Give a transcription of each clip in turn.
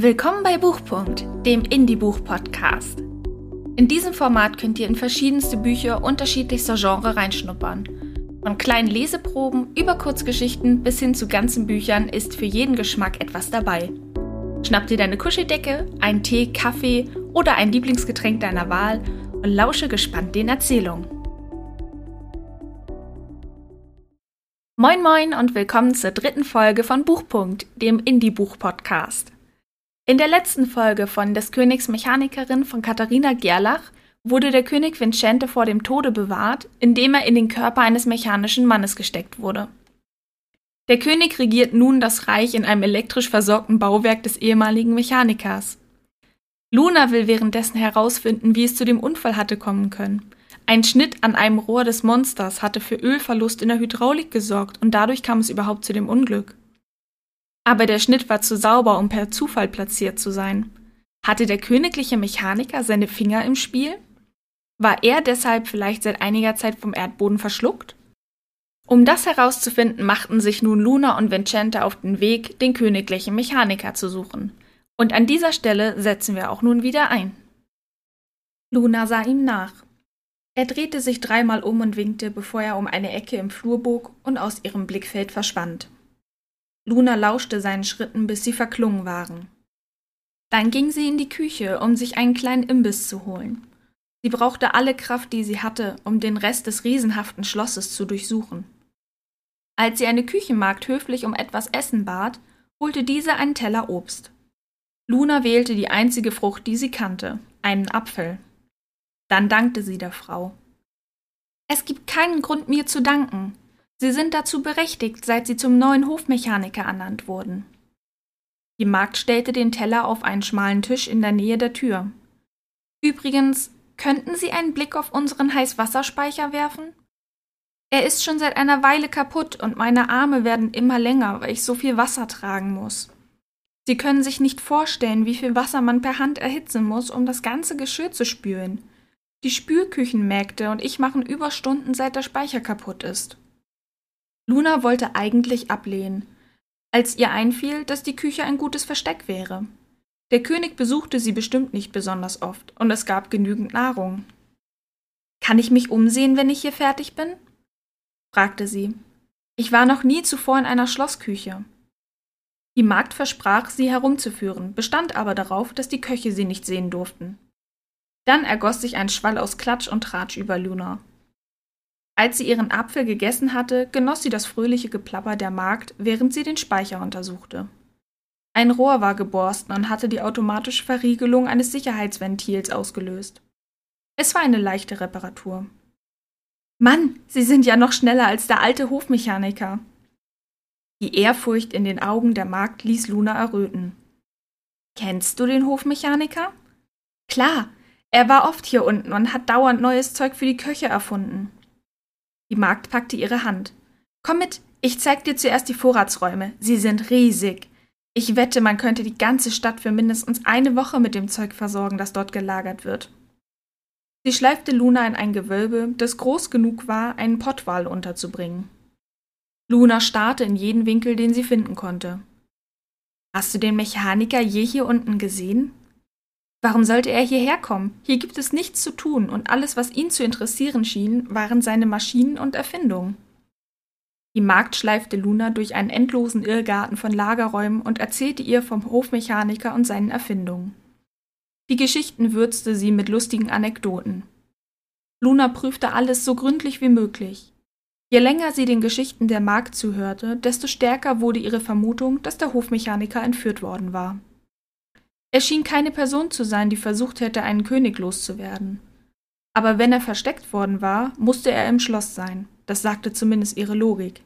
Willkommen bei Buchpunkt, dem Indie-Buch-Podcast. In diesem Format könnt ihr in verschiedenste Bücher unterschiedlichster Genre reinschnuppern. Von kleinen Leseproben über Kurzgeschichten bis hin zu ganzen Büchern ist für jeden Geschmack etwas dabei. Schnapp dir deine Kuscheldecke, einen Tee, Kaffee oder ein Lieblingsgetränk deiner Wahl und lausche gespannt den Erzählungen. Moin moin und willkommen zur dritten Folge von Buchpunkt, dem Indie-Buch-Podcast. In der letzten Folge von Des Königs Mechanikerin von Katharina Gerlach wurde der König Vincente vor dem Tode bewahrt, indem er in den Körper eines mechanischen Mannes gesteckt wurde. Der König regiert nun das Reich in einem elektrisch versorgten Bauwerk des ehemaligen Mechanikers. Luna will währenddessen herausfinden, wie es zu dem Unfall hatte kommen können. Ein Schnitt an einem Rohr des Monsters hatte für Ölverlust in der Hydraulik gesorgt und dadurch kam es überhaupt zu dem Unglück. Aber der Schnitt war zu sauber, um per Zufall platziert zu sein. Hatte der königliche Mechaniker seine Finger im Spiel? War er deshalb vielleicht seit einiger Zeit vom Erdboden verschluckt? Um das herauszufinden, machten sich nun Luna und Vincente auf den Weg, den königlichen Mechaniker zu suchen. Und an dieser Stelle setzen wir auch nun wieder ein. Luna sah ihm nach. Er drehte sich dreimal um und winkte, bevor er um eine Ecke im Flur bog und aus ihrem Blickfeld verschwand. Luna lauschte seinen Schritten, bis sie verklungen waren. Dann ging sie in die Küche, um sich einen kleinen Imbiss zu holen. Sie brauchte alle Kraft, die sie hatte, um den Rest des riesenhaften Schlosses zu durchsuchen. Als sie eine Küchenmagd höflich um etwas Essen bat, holte diese einen Teller Obst. Luna wählte die einzige Frucht, die sie kannte, einen Apfel. Dann dankte sie der Frau. Es gibt keinen Grund, mir zu danken. Sie sind dazu berechtigt, seit Sie zum neuen Hofmechaniker ernannt wurden. Die Magd stellte den Teller auf einen schmalen Tisch in der Nähe der Tür. Übrigens, könnten Sie einen Blick auf unseren Heißwasserspeicher werfen? Er ist schon seit einer Weile kaputt und meine Arme werden immer länger, weil ich so viel Wasser tragen muss. Sie können sich nicht vorstellen, wie viel Wasser man per Hand erhitzen muss, um das ganze Geschirr zu spülen. Die Spülküchenmägde und ich machen Überstunden, seit der Speicher kaputt ist. Luna wollte eigentlich ablehnen, als ihr einfiel, dass die Küche ein gutes Versteck wäre. Der König besuchte sie bestimmt nicht besonders oft, und es gab genügend Nahrung. Kann ich mich umsehen, wenn ich hier fertig bin? fragte sie. Ich war noch nie zuvor in einer Schlossküche. Die Magd versprach, sie herumzuführen, bestand aber darauf, dass die Köche sie nicht sehen durften. Dann ergoss sich ein Schwall aus Klatsch und Tratsch über Luna. Als sie ihren Apfel gegessen hatte, genoss sie das fröhliche Geplapper der Magd, während sie den Speicher untersuchte. Ein Rohr war geborsten und hatte die automatische Verriegelung eines Sicherheitsventils ausgelöst. Es war eine leichte Reparatur. Mann, Sie sind ja noch schneller als der alte Hofmechaniker. Die Ehrfurcht in den Augen der Magd ließ Luna erröten. Kennst du den Hofmechaniker? Klar, er war oft hier unten und hat dauernd neues Zeug für die Köche erfunden. Die Magd packte ihre Hand. Komm mit, ich zeig dir zuerst die Vorratsräume. Sie sind riesig. Ich wette, man könnte die ganze Stadt für mindestens eine Woche mit dem Zeug versorgen, das dort gelagert wird. Sie schleifte Luna in ein Gewölbe, das groß genug war, einen Pottwal unterzubringen. Luna starrte in jeden Winkel, den sie finden konnte. Hast du den Mechaniker je hier unten gesehen? Warum sollte er hierher kommen? Hier gibt es nichts zu tun, und alles, was ihn zu interessieren schien, waren seine Maschinen und Erfindungen. Die Magd schleifte Luna durch einen endlosen Irrgarten von Lagerräumen und erzählte ihr vom Hofmechaniker und seinen Erfindungen. Die Geschichten würzte sie mit lustigen Anekdoten. Luna prüfte alles so gründlich wie möglich. Je länger sie den Geschichten der Magd zuhörte, desto stärker wurde ihre Vermutung, dass der Hofmechaniker entführt worden war. Er schien keine Person zu sein, die versucht hätte, einen König loszuwerden. Aber wenn er versteckt worden war, musste er im Schloss sein. Das sagte zumindest ihre Logik.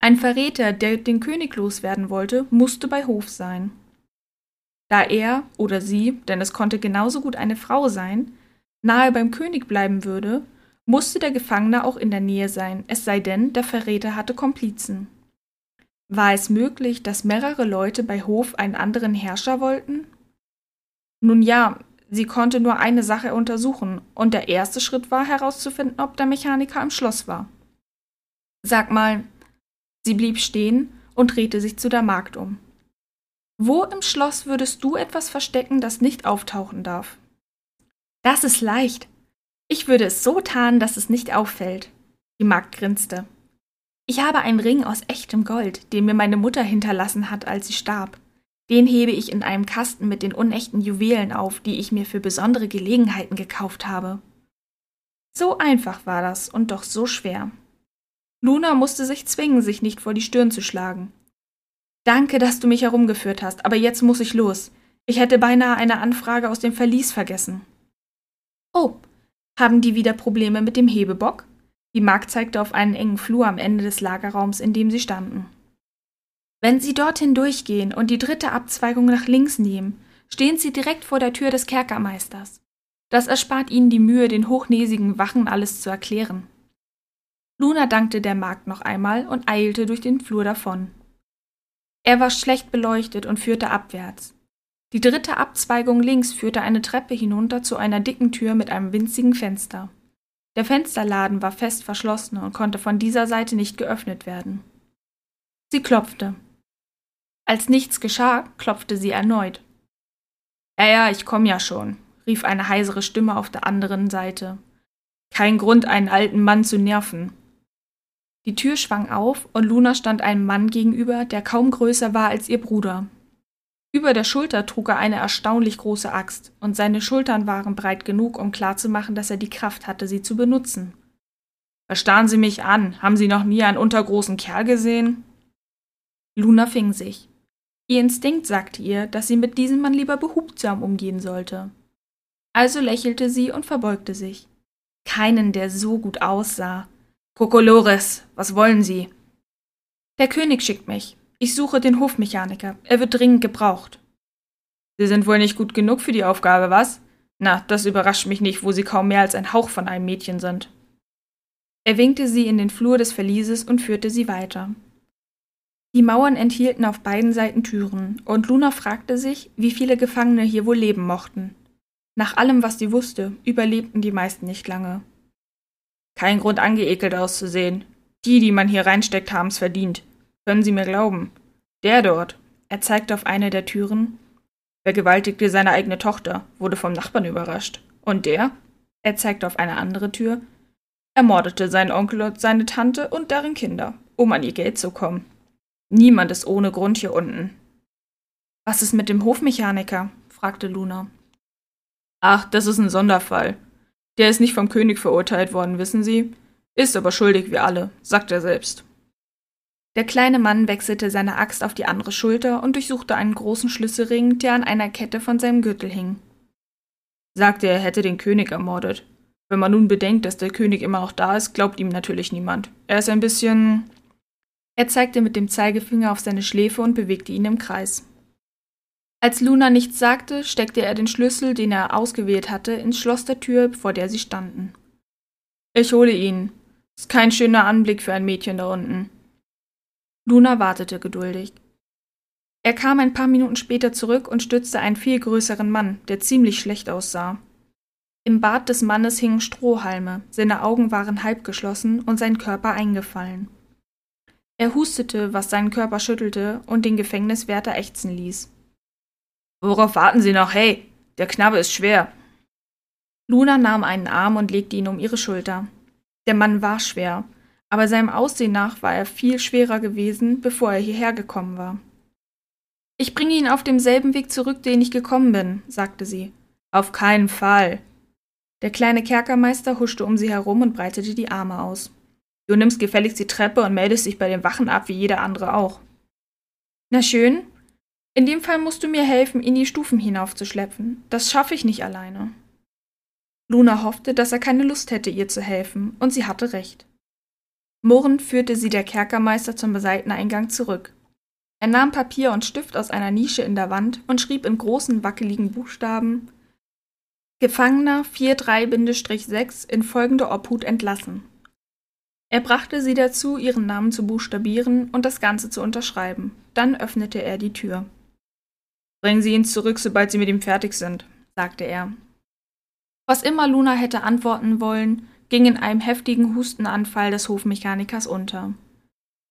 Ein Verräter, der den König loswerden wollte, musste bei Hof sein. Da er oder sie, denn es konnte genauso gut eine Frau sein, nahe beim König bleiben würde, musste der Gefangene auch in der Nähe sein, es sei denn, der Verräter hatte Komplizen. War es möglich, dass mehrere Leute bei Hof einen anderen Herrscher wollten? Nun ja, sie konnte nur eine Sache untersuchen, und der erste Schritt war herauszufinden, ob der Mechaniker im Schloss war. Sag mal, sie blieb stehen und drehte sich zu der Magd um. Wo im Schloss würdest du etwas verstecken, das nicht auftauchen darf? Das ist leicht. Ich würde es so tarnen, dass es nicht auffällt. Die Magd grinste. Ich habe einen Ring aus echtem Gold, den mir meine Mutter hinterlassen hat, als sie starb. Den hebe ich in einem Kasten mit den unechten Juwelen auf, die ich mir für besondere Gelegenheiten gekauft habe. So einfach war das und doch so schwer. Luna musste sich zwingen, sich nicht vor die Stirn zu schlagen. Danke, dass du mich herumgeführt hast, aber jetzt muss ich los. Ich hätte beinahe eine Anfrage aus dem Verlies vergessen. Oh, haben die wieder Probleme mit dem Hebebock? Die Magd zeigte auf einen engen Flur am Ende des Lagerraums, in dem sie standen. Wenn Sie dorthin durchgehen und die dritte Abzweigung nach links nehmen, stehen Sie direkt vor der Tür des Kerkermeisters. Das erspart Ihnen die Mühe, den hochnäsigen Wachen alles zu erklären. Luna dankte der Magd noch einmal und eilte durch den Flur davon. Er war schlecht beleuchtet und führte abwärts. Die dritte Abzweigung links führte eine Treppe hinunter zu einer dicken Tür mit einem winzigen Fenster. Der Fensterladen war fest verschlossen und konnte von dieser Seite nicht geöffnet werden. Sie klopfte. Als nichts geschah, klopfte sie erneut. Ja, ja, ich komm ja schon, rief eine heisere Stimme auf der anderen Seite. Kein Grund, einen alten Mann zu nerven. Die Tür schwang auf und Luna stand einem Mann gegenüber, der kaum größer war als ihr Bruder. Über der Schulter trug er eine erstaunlich große Axt, und seine Schultern waren breit genug, um klarzumachen, dass er die Kraft hatte, sie zu benutzen. Verstarren Sie mich an, haben Sie noch nie einen untergroßen Kerl gesehen? Luna fing sich. Ihr Instinkt sagte ihr, dass sie mit diesem Mann lieber behutsam umgehen sollte. Also lächelte sie und verbeugte sich. Keinen, der so gut aussah, Kokolores, was wollen Sie? Der König schickt mich. Ich suche den Hofmechaniker. Er wird dringend gebraucht. Sie sind wohl nicht gut genug für die Aufgabe, was? Na, das überrascht mich nicht, wo Sie kaum mehr als ein Hauch von einem Mädchen sind. Er winkte sie in den Flur des Verlieses und führte sie weiter. Die Mauern enthielten auf beiden Seiten Türen, und Luna fragte sich, wie viele Gefangene hier wohl leben mochten. Nach allem, was sie wusste, überlebten die meisten nicht lange. Kein Grund, angeekelt auszusehen. Die, die man hier reinsteckt, haben's verdient. Können Sie mir glauben. Der dort, er zeigte auf eine der Türen, vergewaltigte seine eigene Tochter, wurde vom Nachbarn überrascht. Und der, er zeigte auf eine andere Tür, ermordete seinen Onkel und seine Tante und deren Kinder, um an ihr Geld zu kommen. Niemand ist ohne Grund hier unten. Was ist mit dem Hofmechaniker? fragte Luna. Ach, das ist ein Sonderfall. Der ist nicht vom König verurteilt worden, wissen Sie? Ist aber schuldig wie alle, sagt er selbst. Der kleine Mann wechselte seine Axt auf die andere Schulter und durchsuchte einen großen Schlüsselring, der an einer Kette von seinem Gürtel hing. Sagte, er hätte den König ermordet. Wenn man nun bedenkt, dass der König immer noch da ist, glaubt ihm natürlich niemand. Er ist ein bisschen. Er zeigte mit dem Zeigefinger auf seine Schläfe und bewegte ihn im Kreis. Als Luna nichts sagte, steckte er den Schlüssel, den er ausgewählt hatte, ins Schloss der Tür, vor der sie standen. Ich hole ihn. Ist kein schöner Anblick für ein Mädchen da unten. Luna wartete geduldig. Er kam ein paar Minuten später zurück und stützte einen viel größeren Mann, der ziemlich schlecht aussah. Im Bart des Mannes hingen Strohhalme, seine Augen waren halb geschlossen und sein Körper eingefallen. Er hustete, was seinen Körper schüttelte und den Gefängniswärter ächzen ließ. Worauf warten Sie noch? Hey, der Knabe ist schwer. Luna nahm einen Arm und legte ihn um ihre Schulter. Der Mann war schwer, aber seinem Aussehen nach war er viel schwerer gewesen, bevor er hierher gekommen war. Ich bringe ihn auf demselben Weg zurück, den ich gekommen bin, sagte sie. Auf keinen Fall. Der kleine Kerkermeister huschte um sie herum und breitete die Arme aus. Du nimmst gefälligst die Treppe und meldest dich bei den Wachen ab, wie jeder andere auch. Na schön, in dem Fall musst du mir helfen, ihn die Stufen hinaufzuschleppen. Das schaffe ich nicht alleine. Luna hoffte, dass er keine Lust hätte, ihr zu helfen, und sie hatte recht. Murrend führte sie der Kerkermeister zum Seiteneingang zurück. Er nahm Papier und Stift aus einer Nische in der Wand und schrieb in großen, wackeligen Buchstaben Gefangener 43-6 in folgende Obhut entlassen. Er brachte sie dazu, ihren Namen zu buchstabieren und das Ganze zu unterschreiben. Dann öffnete er die Tür. Bringen Sie ihn zurück, sobald Sie mit ihm fertig sind, sagte er. Was immer Luna hätte antworten wollen, ging in einem heftigen Hustenanfall des Hofmechanikers unter.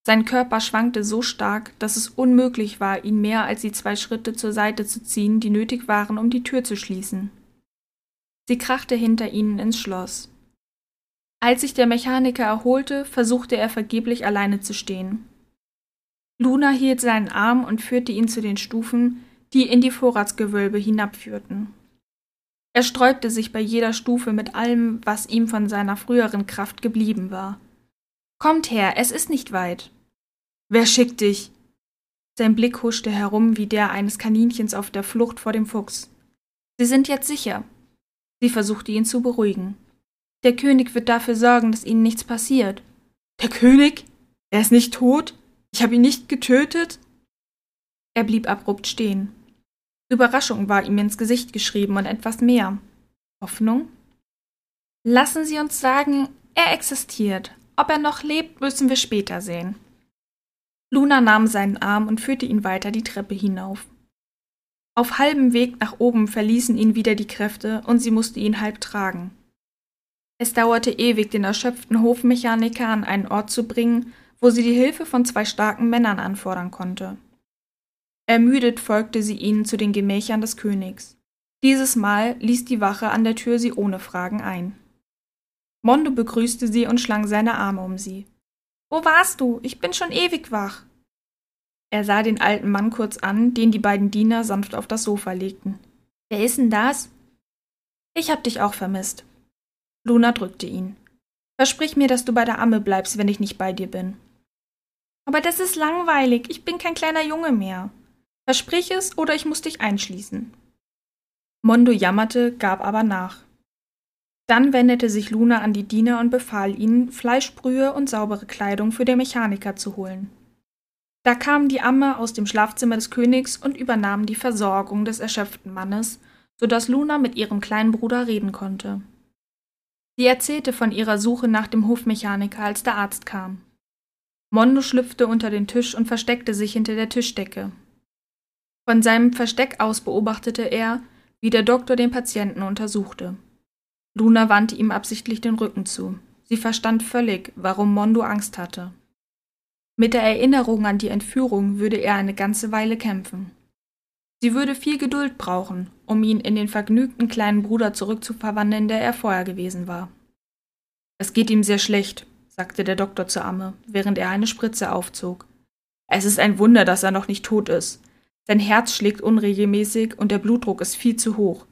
Sein Körper schwankte so stark, dass es unmöglich war, ihn mehr als die zwei Schritte zur Seite zu ziehen, die nötig waren, um die Tür zu schließen. Sie krachte hinter ihnen ins Schloss. Als sich der Mechaniker erholte, versuchte er vergeblich alleine zu stehen. Luna hielt seinen Arm und führte ihn zu den Stufen, die in die Vorratsgewölbe hinabführten. Er sträubte sich bei jeder Stufe mit allem, was ihm von seiner früheren Kraft geblieben war. Kommt her, es ist nicht weit. Wer schickt dich? Sein Blick huschte herum wie der eines Kaninchens auf der Flucht vor dem Fuchs. Sie sind jetzt sicher. Sie versuchte ihn zu beruhigen. Der König wird dafür sorgen, dass ihnen nichts passiert. Der König? Er ist nicht tot? Ich habe ihn nicht getötet? Er blieb abrupt stehen. Überraschung war ihm ins Gesicht geschrieben und etwas mehr. Hoffnung? Lassen Sie uns sagen, er existiert. Ob er noch lebt, müssen wir später sehen. Luna nahm seinen Arm und führte ihn weiter die Treppe hinauf. Auf halbem Weg nach oben verließen ihn wieder die Kräfte und sie musste ihn halb tragen. Es dauerte ewig, den erschöpften Hofmechaniker an einen Ort zu bringen, wo sie die Hilfe von zwei starken Männern anfordern konnte. Ermüdet folgte sie ihnen zu den Gemächern des Königs. Dieses Mal ließ die Wache an der Tür sie ohne Fragen ein. Mondo begrüßte sie und schlang seine Arme um sie. Wo warst du? Ich bin schon ewig wach. Er sah den alten Mann kurz an, den die beiden Diener sanft auf das Sofa legten. Wer ist denn das? Ich hab dich auch vermisst. Luna drückte ihn. Versprich mir, dass du bei der Amme bleibst, wenn ich nicht bei dir bin. Aber das ist langweilig. Ich bin kein kleiner Junge mehr. Versprich es, oder ich muss dich einschließen. Mondo jammerte, gab aber nach. Dann wendete sich Luna an die Diener und befahl ihnen, Fleischbrühe und saubere Kleidung für den Mechaniker zu holen. Da kam die Amme aus dem Schlafzimmer des Königs und übernahm die Versorgung des erschöpften Mannes, so dass Luna mit ihrem kleinen Bruder reden konnte. Sie erzählte von ihrer Suche nach dem Hofmechaniker, als der Arzt kam. Mondo schlüpfte unter den Tisch und versteckte sich hinter der Tischdecke. Von seinem Versteck aus beobachtete er, wie der Doktor den Patienten untersuchte. Luna wandte ihm absichtlich den Rücken zu. Sie verstand völlig, warum Mondo Angst hatte. Mit der Erinnerung an die Entführung würde er eine ganze Weile kämpfen. Sie würde viel Geduld brauchen, um ihn in den vergnügten kleinen Bruder zurückzuverwandeln, der er vorher gewesen war. Es geht ihm sehr schlecht, sagte der Doktor zur Amme, während er eine Spritze aufzog. Es ist ein Wunder, dass er noch nicht tot ist. Sein Herz schlägt unregelmäßig und der Blutdruck ist viel zu hoch.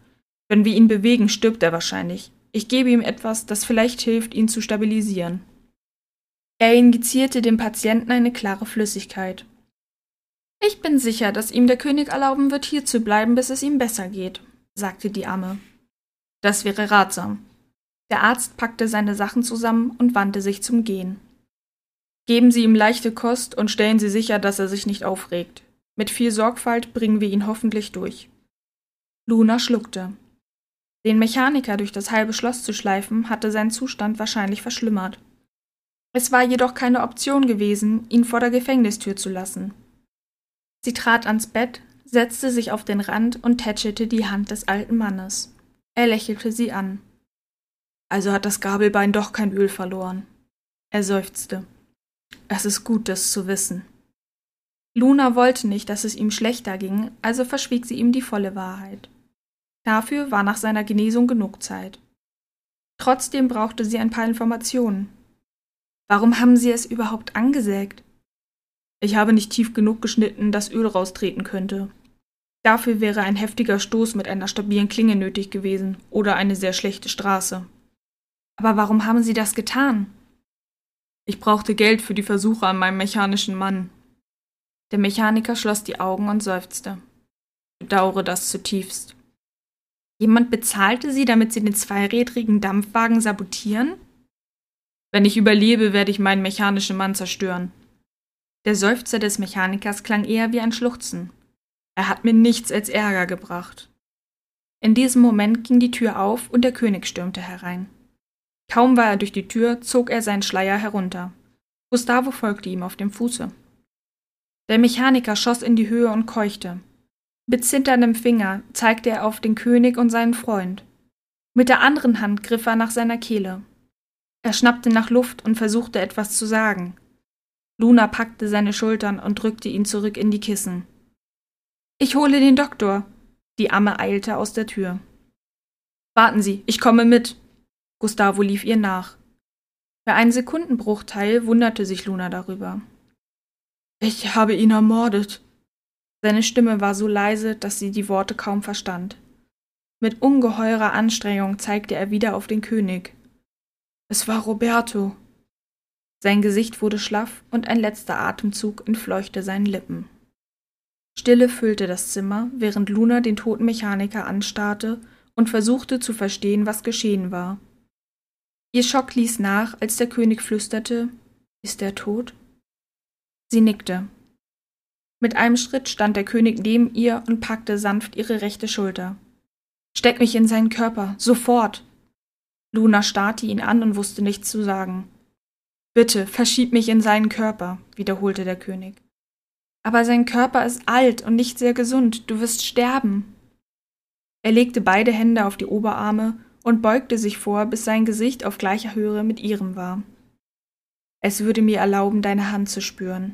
Wenn wir ihn bewegen, stirbt er wahrscheinlich. Ich gebe ihm etwas, das vielleicht hilft, ihn zu stabilisieren. Er injizierte dem Patienten eine klare Flüssigkeit. Ich bin sicher, dass ihm der König erlauben wird, hier zu bleiben, bis es ihm besser geht, sagte die Amme. Das wäre ratsam. Der Arzt packte seine Sachen zusammen und wandte sich zum Gehen. Geben Sie ihm leichte Kost und stellen Sie sicher, dass er sich nicht aufregt. Mit viel Sorgfalt bringen wir ihn hoffentlich durch. Luna schluckte. Den Mechaniker durch das halbe Schloss zu schleifen, hatte seinen Zustand wahrscheinlich verschlimmert. Es war jedoch keine Option gewesen, ihn vor der Gefängnistür zu lassen. Sie trat ans Bett, setzte sich auf den Rand und tätschelte die Hand des alten Mannes. Er lächelte sie an. Also hat das Gabelbein doch kein Öl verloren. Er seufzte. Es ist gut, das zu wissen. Luna wollte nicht, dass es ihm schlechter ging, also verschwieg sie ihm die volle Wahrheit. Dafür war nach seiner Genesung genug Zeit. Trotzdem brauchte sie ein paar Informationen. Warum haben Sie es überhaupt angesägt? Ich habe nicht tief genug geschnitten, dass Öl raustreten könnte. Dafür wäre ein heftiger Stoß mit einer stabilen Klinge nötig gewesen oder eine sehr schlechte Straße. Aber warum haben Sie das getan? Ich brauchte Geld für die Versuche an meinem mechanischen Mann. Der Mechaniker schloss die Augen und seufzte. Ich bedauere das zutiefst. Jemand bezahlte sie, damit sie den zweirädrigen Dampfwagen sabotieren? Wenn ich überlebe, werde ich meinen mechanischen Mann zerstören. Der Seufzer des Mechanikers klang eher wie ein Schluchzen. Er hat mir nichts als Ärger gebracht. In diesem Moment ging die Tür auf und der König stürmte herein. Kaum war er durch die Tür, zog er seinen Schleier herunter. Gustavo folgte ihm auf dem Fuße. Der Mechaniker schoss in die Höhe und keuchte. Mit zitterndem Finger zeigte er auf den König und seinen Freund. Mit der anderen Hand griff er nach seiner Kehle. Er schnappte nach Luft und versuchte etwas zu sagen. Luna packte seine Schultern und drückte ihn zurück in die Kissen. Ich hole den Doktor. Die Amme eilte aus der Tür. Warten Sie, ich komme mit. Gustavo lief ihr nach. Für einen Sekundenbruchteil wunderte sich Luna darüber. Ich habe ihn ermordet. Seine Stimme war so leise, dass sie die Worte kaum verstand. Mit ungeheurer Anstrengung zeigte er wieder auf den König. Es war Roberto. Sein Gesicht wurde schlaff und ein letzter Atemzug entfleuchte seinen Lippen. Stille füllte das Zimmer, während Luna den toten Mechaniker anstarrte und versuchte zu verstehen, was geschehen war. Ihr Schock ließ nach, als der König flüsterte Ist er tot? Sie nickte. Mit einem Schritt stand der König neben ihr und packte sanft ihre rechte Schulter. Steck mich in seinen Körper, sofort. Luna starrte ihn an und wusste nichts zu sagen. Bitte, verschieb mich in seinen Körper, wiederholte der König. Aber sein Körper ist alt und nicht sehr gesund, du wirst sterben. Er legte beide Hände auf die Oberarme und beugte sich vor, bis sein Gesicht auf gleicher Höhe mit ihrem war. Es würde mir erlauben, deine Hand zu spüren.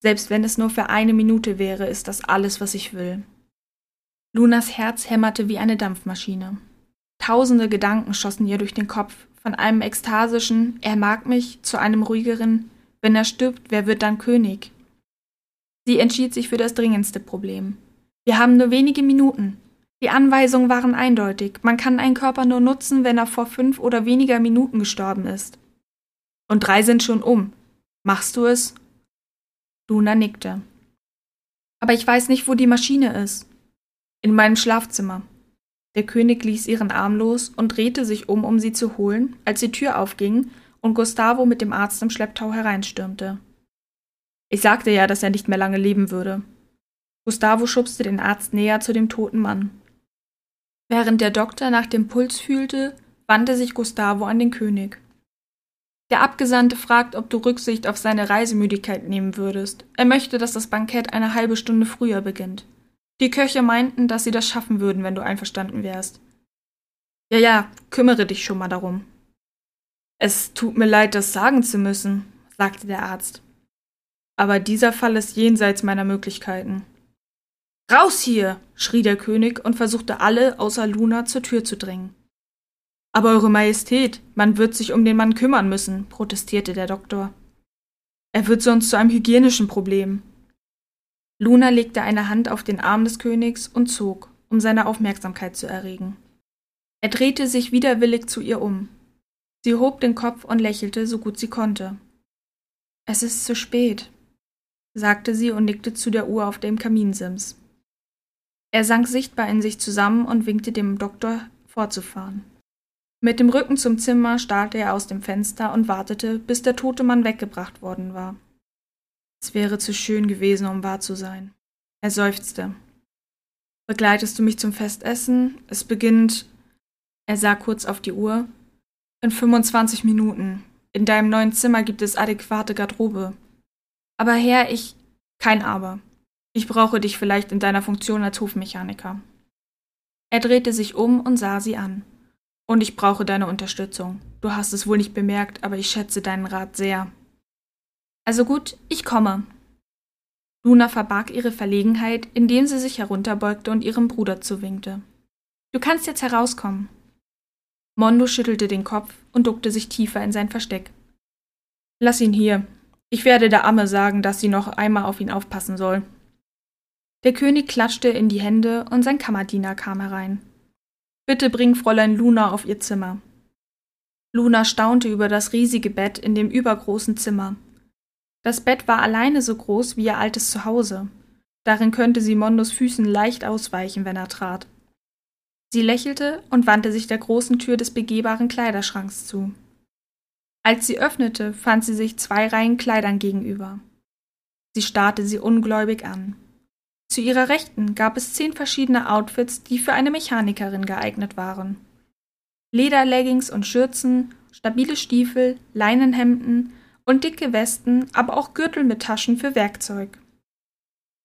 Selbst wenn es nur für eine Minute wäre, ist das alles, was ich will. Lunas Herz hämmerte wie eine Dampfmaschine. Tausende Gedanken schossen ihr durch den Kopf, von einem ekstasischen Er mag mich zu einem ruhigeren Wenn er stirbt, wer wird dann König? Sie entschied sich für das dringendste Problem. Wir haben nur wenige Minuten. Die Anweisungen waren eindeutig. Man kann einen Körper nur nutzen, wenn er vor fünf oder weniger Minuten gestorben ist. Und drei sind schon um. Machst du es? Luna nickte. Aber ich weiß nicht, wo die Maschine ist. In meinem Schlafzimmer. Der König ließ ihren Arm los und drehte sich um, um sie zu holen, als die Tür aufging und Gustavo mit dem Arzt im Schlepptau hereinstürmte. Ich sagte ja, dass er nicht mehr lange leben würde. Gustavo schubste den Arzt näher zu dem toten Mann. Während der Doktor nach dem Puls fühlte, wandte sich Gustavo an den König. Der Abgesandte fragt, ob du Rücksicht auf seine Reisemüdigkeit nehmen würdest. Er möchte, dass das Bankett eine halbe Stunde früher beginnt. Die Köche meinten, dass sie das schaffen würden, wenn du einverstanden wärst. Ja, ja, kümmere dich schon mal darum. Es tut mir leid, das sagen zu müssen, sagte der Arzt. Aber dieser Fall ist jenseits meiner Möglichkeiten. Raus hier! schrie der König und versuchte alle außer Luna zur Tür zu drängen. Aber Eure Majestät, man wird sich um den Mann kümmern müssen, protestierte der Doktor. Er wird sonst zu einem hygienischen Problem. Luna legte eine Hand auf den Arm des Königs und zog, um seine Aufmerksamkeit zu erregen. Er drehte sich widerwillig zu ihr um. Sie hob den Kopf und lächelte, so gut sie konnte. Es ist zu spät, sagte sie und nickte zu der Uhr auf dem Kaminsims. Er sank sichtbar in sich zusammen und winkte dem Doktor, fortzufahren. Mit dem Rücken zum Zimmer starrte er aus dem Fenster und wartete, bis der tote Mann weggebracht worden war. Es wäre zu schön gewesen, um wahr zu sein. Er seufzte. Begleitest du mich zum Festessen? Es beginnt. Er sah kurz auf die Uhr. In 25 Minuten. In deinem neuen Zimmer gibt es adäquate Garderobe. Aber Herr, ich. Kein Aber. Ich brauche dich vielleicht in deiner Funktion als Hofmechaniker. Er drehte sich um und sah sie an. Und ich brauche deine Unterstützung. Du hast es wohl nicht bemerkt, aber ich schätze deinen Rat sehr. Also gut, ich komme. Luna verbarg ihre Verlegenheit, indem sie sich herunterbeugte und ihrem Bruder zuwinkte. Du kannst jetzt herauskommen. Mondo schüttelte den Kopf und duckte sich tiefer in sein Versteck. Lass ihn hier. Ich werde der Amme sagen, dass sie noch einmal auf ihn aufpassen soll. Der König klatschte in die Hände und sein Kammerdiener kam herein. Bitte bring Fräulein Luna auf ihr Zimmer. Luna staunte über das riesige Bett in dem übergroßen Zimmer, das Bett war alleine so groß wie ihr altes Zuhause. Darin könnte sie Mondos Füßen leicht ausweichen, wenn er trat. Sie lächelte und wandte sich der großen Tür des begehbaren Kleiderschranks zu. Als sie öffnete, fand sie sich zwei Reihen Kleidern gegenüber. Sie starrte sie ungläubig an. Zu ihrer Rechten gab es zehn verschiedene Outfits, die für eine Mechanikerin geeignet waren. Lederleggings und Schürzen, stabile Stiefel, Leinenhemden, und dicke Westen, aber auch Gürtel mit Taschen für Werkzeug.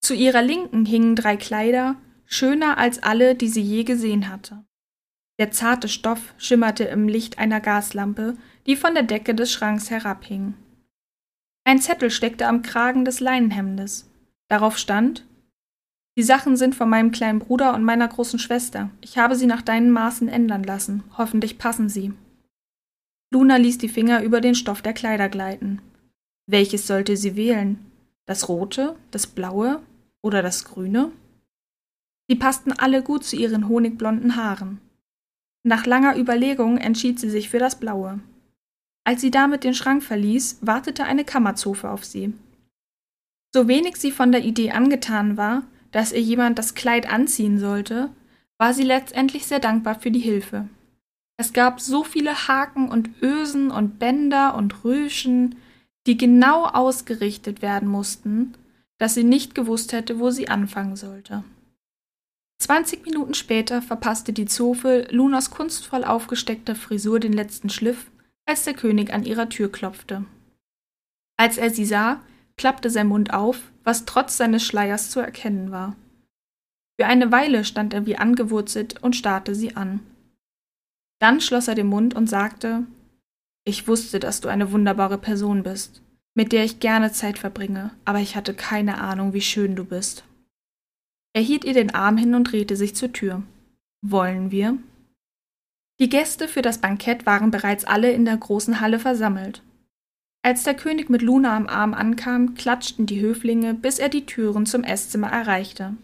Zu ihrer Linken hingen drei Kleider, schöner als alle, die sie je gesehen hatte. Der zarte Stoff schimmerte im Licht einer Gaslampe, die von der Decke des Schranks herabhing. Ein Zettel steckte am Kragen des Leinenhemdes. Darauf stand Die Sachen sind von meinem kleinen Bruder und meiner großen Schwester. Ich habe sie nach deinen Maßen ändern lassen. Hoffentlich passen sie. Luna ließ die Finger über den Stoff der Kleider gleiten. Welches sollte sie wählen? Das rote, das blaue oder das grüne? Sie passten alle gut zu ihren honigblonden Haaren. Nach langer Überlegung entschied sie sich für das blaue. Als sie damit den Schrank verließ, wartete eine Kammerzofe auf sie. So wenig sie von der Idee angetan war, dass ihr jemand das Kleid anziehen sollte, war sie letztendlich sehr dankbar für die Hilfe. Es gab so viele Haken und Ösen und Bänder und Röschen, die genau ausgerichtet werden mussten, dass sie nicht gewusst hätte, wo sie anfangen sollte. Zwanzig Minuten später verpasste die Zofe Lunas kunstvoll aufgesteckter Frisur den letzten Schliff, als der König an ihrer Tür klopfte. Als er sie sah, klappte sein Mund auf, was trotz seines Schleiers zu erkennen war. Für eine Weile stand er wie angewurzelt und starrte sie an. Dann schloss er den Mund und sagte Ich wusste, dass du eine wunderbare Person bist, mit der ich gerne Zeit verbringe, aber ich hatte keine Ahnung, wie schön du bist. Er hielt ihr den Arm hin und drehte sich zur Tür. Wollen wir? Die Gäste für das Bankett waren bereits alle in der großen Halle versammelt. Als der König mit Luna am Arm ankam, klatschten die Höflinge, bis er die Türen zum Esszimmer erreichte.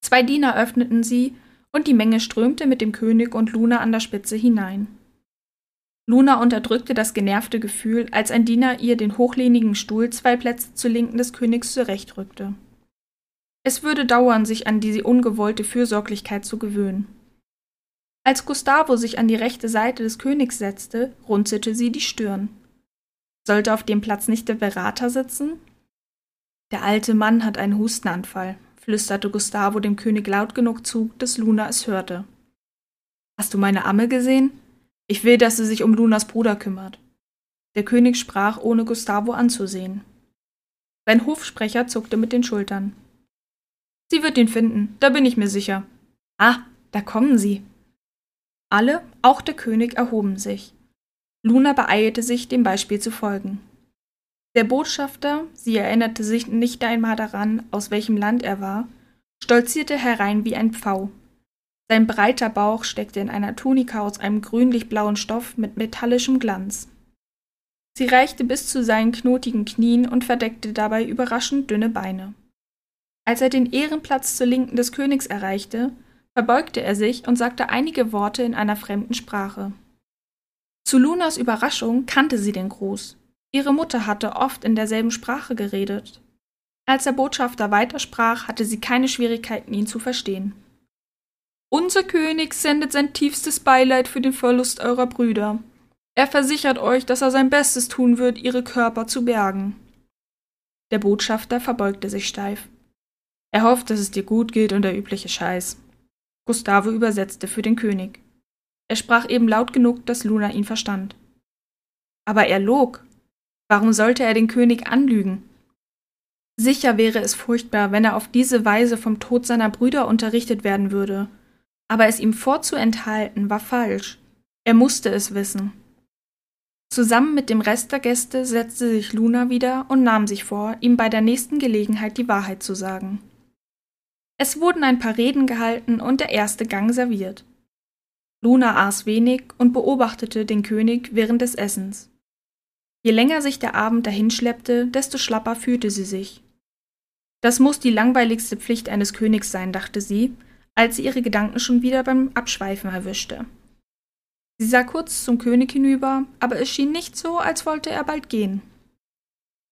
Zwei Diener öffneten sie und die Menge strömte mit dem König und Luna an der Spitze hinein. Luna unterdrückte das genervte Gefühl, als ein Diener ihr den hochlehnigen Stuhl zwei Plätze zu Linken des Königs zurechtrückte. Es würde dauern, sich an diese ungewollte Fürsorglichkeit zu gewöhnen. Als Gustavo sich an die rechte Seite des Königs setzte, runzelte sie die Stirn. Sollte auf dem Platz nicht der Berater sitzen? Der alte Mann hat einen Hustenanfall, flüsterte Gustavo dem König laut genug zu, dass Luna es hörte. Hast du meine Amme gesehen? Ich will, dass sie sich um Lunas Bruder kümmert. Der König sprach, ohne Gustavo anzusehen. Sein Hofsprecher zuckte mit den Schultern. Sie wird ihn finden, da bin ich mir sicher. Ah, da kommen sie. Alle, auch der König, erhoben sich. Luna beeilte sich, dem Beispiel zu folgen. Der Botschafter, sie erinnerte sich nicht einmal daran, aus welchem Land er war, stolzierte herein wie ein Pfau. Sein breiter Bauch steckte in einer Tunika aus einem grünlich-blauen Stoff mit metallischem Glanz. Sie reichte bis zu seinen knotigen Knien und verdeckte dabei überraschend dünne Beine. Als er den Ehrenplatz zur Linken des Königs erreichte, verbeugte er sich und sagte einige Worte in einer fremden Sprache. Zu Lunas Überraschung kannte sie den Gruß. Ihre Mutter hatte oft in derselben Sprache geredet. Als der Botschafter weitersprach, hatte sie keine Schwierigkeiten, ihn zu verstehen. Unser König sendet sein tiefstes Beileid für den Verlust eurer Brüder. Er versichert euch, dass er sein Bestes tun wird, ihre Körper zu bergen. Der Botschafter verbeugte sich steif. Er hofft, dass es dir gut geht und der übliche Scheiß. Gustavo übersetzte für den König. Er sprach eben laut genug, dass Luna ihn verstand. Aber er log. Warum sollte er den König anlügen? Sicher wäre es furchtbar, wenn er auf diese Weise vom Tod seiner Brüder unterrichtet werden würde, aber es ihm vorzuenthalten war falsch. Er musste es wissen. Zusammen mit dem Rest der Gäste setzte sich Luna wieder und nahm sich vor, ihm bei der nächsten Gelegenheit die Wahrheit zu sagen. Es wurden ein paar Reden gehalten und der erste Gang serviert. Luna aß wenig und beobachtete den König während des Essens. Je länger sich der Abend dahinschleppte, desto schlapper fühlte sie sich. Das muss die langweiligste Pflicht eines Königs sein, dachte sie, als sie ihre Gedanken schon wieder beim Abschweifen erwischte. Sie sah kurz zum König hinüber, aber es schien nicht so, als wollte er bald gehen.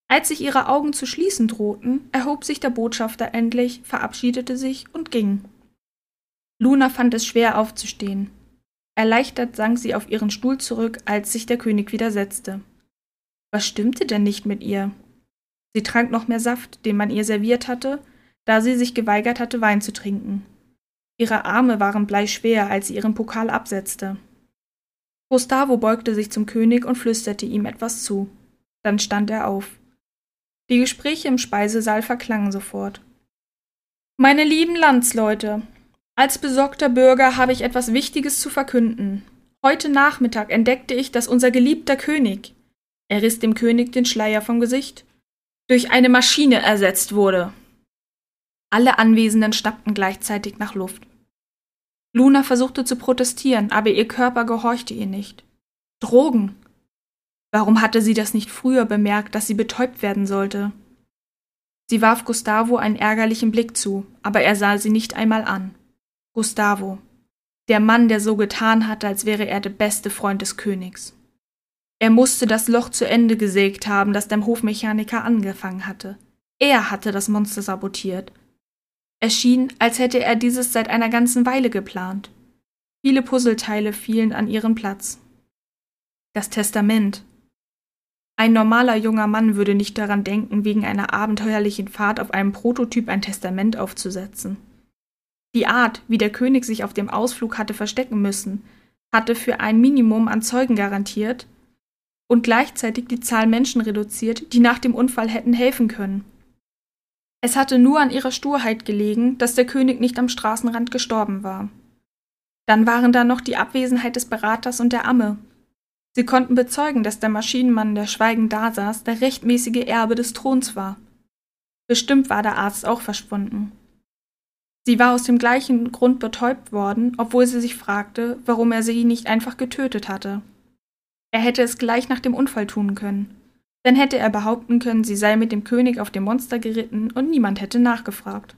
Als sich ihre Augen zu schließen drohten, erhob sich der Botschafter endlich, verabschiedete sich und ging. Luna fand es schwer aufzustehen. Erleichtert sank sie auf ihren Stuhl zurück, als sich der König wieder setzte. Was stimmte denn nicht mit ihr? Sie trank noch mehr Saft, den man ihr serviert hatte, da sie sich geweigert hatte, Wein zu trinken. Ihre Arme waren bleischwer, als sie ihren Pokal absetzte. Gustavo beugte sich zum König und flüsterte ihm etwas zu. Dann stand er auf. Die Gespräche im Speisesaal verklangen sofort. Meine lieben Landsleute, als besorgter Bürger habe ich etwas Wichtiges zu verkünden. Heute Nachmittag entdeckte ich, dass unser geliebter König, Er riss dem König den Schleier vom Gesicht, durch eine Maschine ersetzt wurde. Alle Anwesenden schnappten gleichzeitig nach Luft. Luna versuchte zu protestieren, aber ihr Körper gehorchte ihr nicht. Drogen. Warum hatte sie das nicht früher bemerkt, dass sie betäubt werden sollte? Sie warf Gustavo einen ärgerlichen Blick zu, aber er sah sie nicht einmal an. Gustavo. Der Mann, der so getan hatte, als wäre er der beste Freund des Königs. Er musste das Loch zu Ende gesägt haben, das der Hofmechaniker angefangen hatte. Er hatte das Monster sabotiert. Es schien, als hätte er dieses seit einer ganzen Weile geplant. Viele Puzzleteile fielen an ihren Platz. Das Testament. Ein normaler junger Mann würde nicht daran denken, wegen einer abenteuerlichen Fahrt auf einem Prototyp ein Testament aufzusetzen. Die Art, wie der König sich auf dem Ausflug hatte verstecken müssen, hatte für ein Minimum an Zeugen garantiert und gleichzeitig die Zahl Menschen reduziert, die nach dem Unfall hätten helfen können. Es hatte nur an ihrer Sturheit gelegen, dass der König nicht am Straßenrand gestorben war. Dann waren da noch die Abwesenheit des Beraters und der Amme. Sie konnten bezeugen, dass der Maschinenmann, der schweigend dasaß, der rechtmäßige Erbe des Throns war. Bestimmt war der Arzt auch verschwunden. Sie war aus dem gleichen Grund betäubt worden, obwohl sie sich fragte, warum er sie nicht einfach getötet hatte. Er hätte es gleich nach dem Unfall tun können. Dann hätte er behaupten können, sie sei mit dem König auf dem Monster geritten und niemand hätte nachgefragt.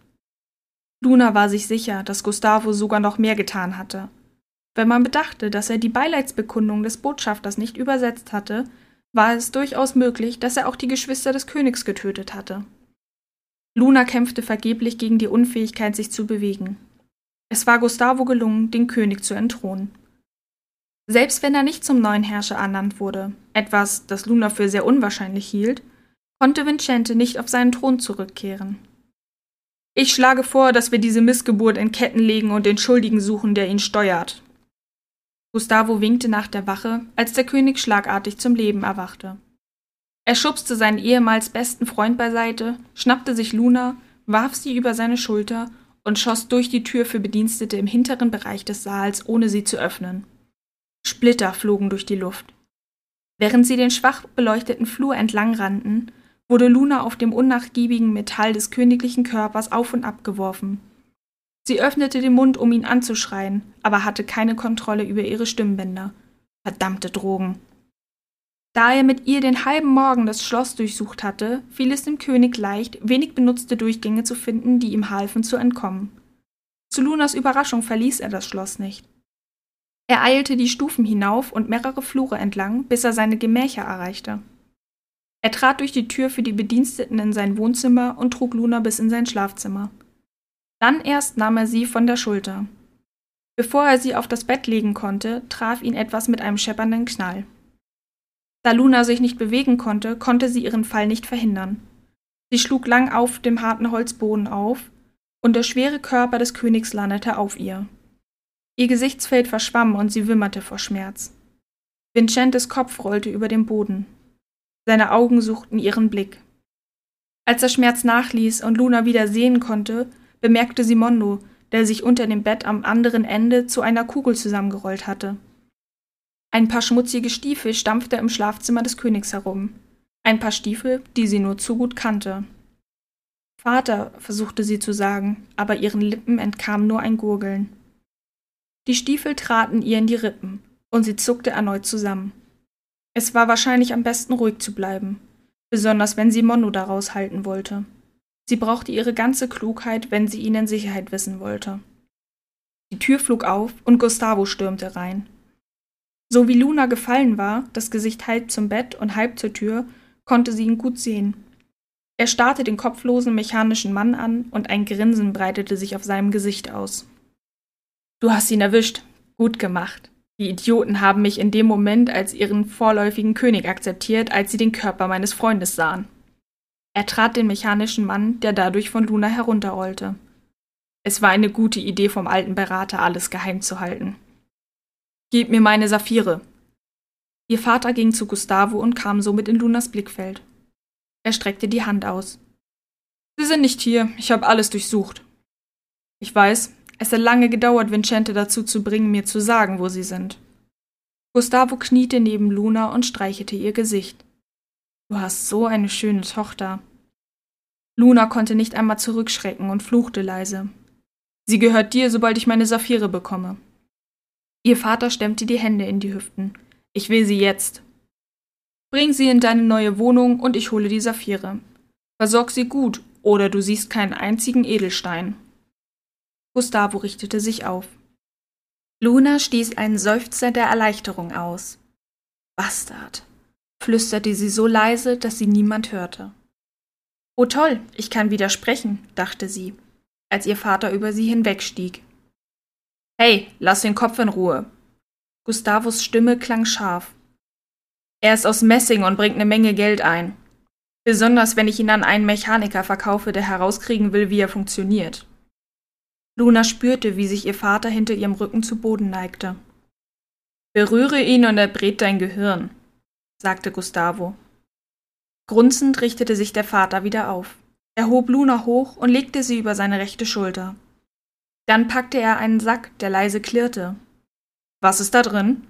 Luna war sich sicher, dass Gustavo sogar noch mehr getan hatte. Wenn man bedachte, dass er die Beileidsbekundung des Botschafters nicht übersetzt hatte, war es durchaus möglich, dass er auch die Geschwister des Königs getötet hatte. Luna kämpfte vergeblich gegen die Unfähigkeit, sich zu bewegen. Es war Gustavo gelungen, den König zu entthronen. Selbst wenn er nicht zum neuen Herrscher ernannt wurde, etwas, das Luna für sehr unwahrscheinlich hielt, konnte Vincente nicht auf seinen Thron zurückkehren. Ich schlage vor, dass wir diese Missgeburt in Ketten legen und den Schuldigen suchen, der ihn steuert. Gustavo winkte nach der Wache, als der König schlagartig zum Leben erwachte. Er schubste seinen ehemals besten Freund beiseite, schnappte sich Luna, warf sie über seine Schulter und schoss durch die Tür für Bedienstete im hinteren Bereich des Saals, ohne sie zu öffnen. Splitter flogen durch die Luft. Während sie den schwach beleuchteten Flur entlang rannten, wurde Luna auf dem unnachgiebigen Metall des königlichen Körpers auf und ab geworfen. Sie öffnete den Mund, um ihn anzuschreien, aber hatte keine Kontrolle über ihre Stimmbänder. Verdammte Drogen. Da er mit ihr den halben Morgen das Schloss durchsucht hatte, fiel es dem König leicht, wenig benutzte Durchgänge zu finden, die ihm halfen zu entkommen. Zu Lunas Überraschung verließ er das Schloss nicht. Er eilte die Stufen hinauf und mehrere Flure entlang, bis er seine Gemächer erreichte. Er trat durch die Tür für die Bediensteten in sein Wohnzimmer und trug Luna bis in sein Schlafzimmer. Dann erst nahm er sie von der Schulter. Bevor er sie auf das Bett legen konnte, traf ihn etwas mit einem scheppernden Knall. Da Luna sich nicht bewegen konnte, konnte sie ihren Fall nicht verhindern. Sie schlug lang auf dem harten Holzboden auf, und der schwere Körper des Königs landete auf ihr. Ihr Gesichtsfeld verschwamm und sie wimmerte vor Schmerz. Vincentes Kopf rollte über den Boden. Seine Augen suchten ihren Blick. Als der Schmerz nachließ und Luna wieder sehen konnte, bemerkte sie Mondo, der sich unter dem Bett am anderen Ende zu einer Kugel zusammengerollt hatte. Ein paar schmutzige Stiefel stampfte im Schlafzimmer des Königs herum. Ein paar Stiefel, die sie nur zu gut kannte. Vater, versuchte sie zu sagen, aber ihren Lippen entkam nur ein Gurgeln. Die Stiefel traten ihr in die Rippen, und sie zuckte erneut zusammen. Es war wahrscheinlich am besten ruhig zu bleiben, besonders wenn sie Mondo daraus halten wollte. Sie brauchte ihre ganze Klugheit, wenn sie ihn in Sicherheit wissen wollte. Die Tür flog auf und Gustavo stürmte rein. So wie Luna gefallen war, das Gesicht halb zum Bett und halb zur Tür, konnte sie ihn gut sehen. Er starrte den kopflosen mechanischen Mann an und ein Grinsen breitete sich auf seinem Gesicht aus. Du hast ihn erwischt. Gut gemacht. Die Idioten haben mich in dem Moment als ihren vorläufigen König akzeptiert, als sie den Körper meines Freundes sahen. Er trat den mechanischen Mann, der dadurch von Luna herunterrollte. Es war eine gute Idee vom alten Berater, alles geheim zu halten. Gib mir meine Saphire. Ihr Vater ging zu Gustavo und kam somit in Lunas Blickfeld. Er streckte die Hand aus. Sie sind nicht hier, ich habe alles durchsucht. Ich weiß, es hat lange gedauert, Vincente dazu zu bringen, mir zu sagen, wo sie sind. Gustavo kniete neben Luna und streichelte ihr Gesicht. Du hast so eine schöne Tochter. Luna konnte nicht einmal zurückschrecken und fluchte leise. Sie gehört dir, sobald ich meine Saphire bekomme. Ihr Vater stemmte die Hände in die Hüften. Ich will sie jetzt. Bring sie in deine neue Wohnung und ich hole die Saphire. Versorg sie gut, oder du siehst keinen einzigen Edelstein. Gustavo richtete sich auf. Luna stieß einen Seufzer der Erleichterung aus. Bastard, flüsterte sie so leise, dass sie niemand hörte. Oh toll, ich kann widersprechen, dachte sie, als ihr Vater über sie hinwegstieg. Hey, lass den Kopf in Ruhe. Gustavos Stimme klang scharf. Er ist aus Messing und bringt eine Menge Geld ein. Besonders wenn ich ihn an einen Mechaniker verkaufe, der herauskriegen will, wie er funktioniert. Luna spürte, wie sich ihr Vater hinter ihrem Rücken zu Boden neigte. Berühre ihn und er brät dein Gehirn, sagte Gustavo. Grunzend richtete sich der Vater wieder auf. Er hob Luna hoch und legte sie über seine rechte Schulter. Dann packte er einen Sack, der leise klirrte. Was ist da drin?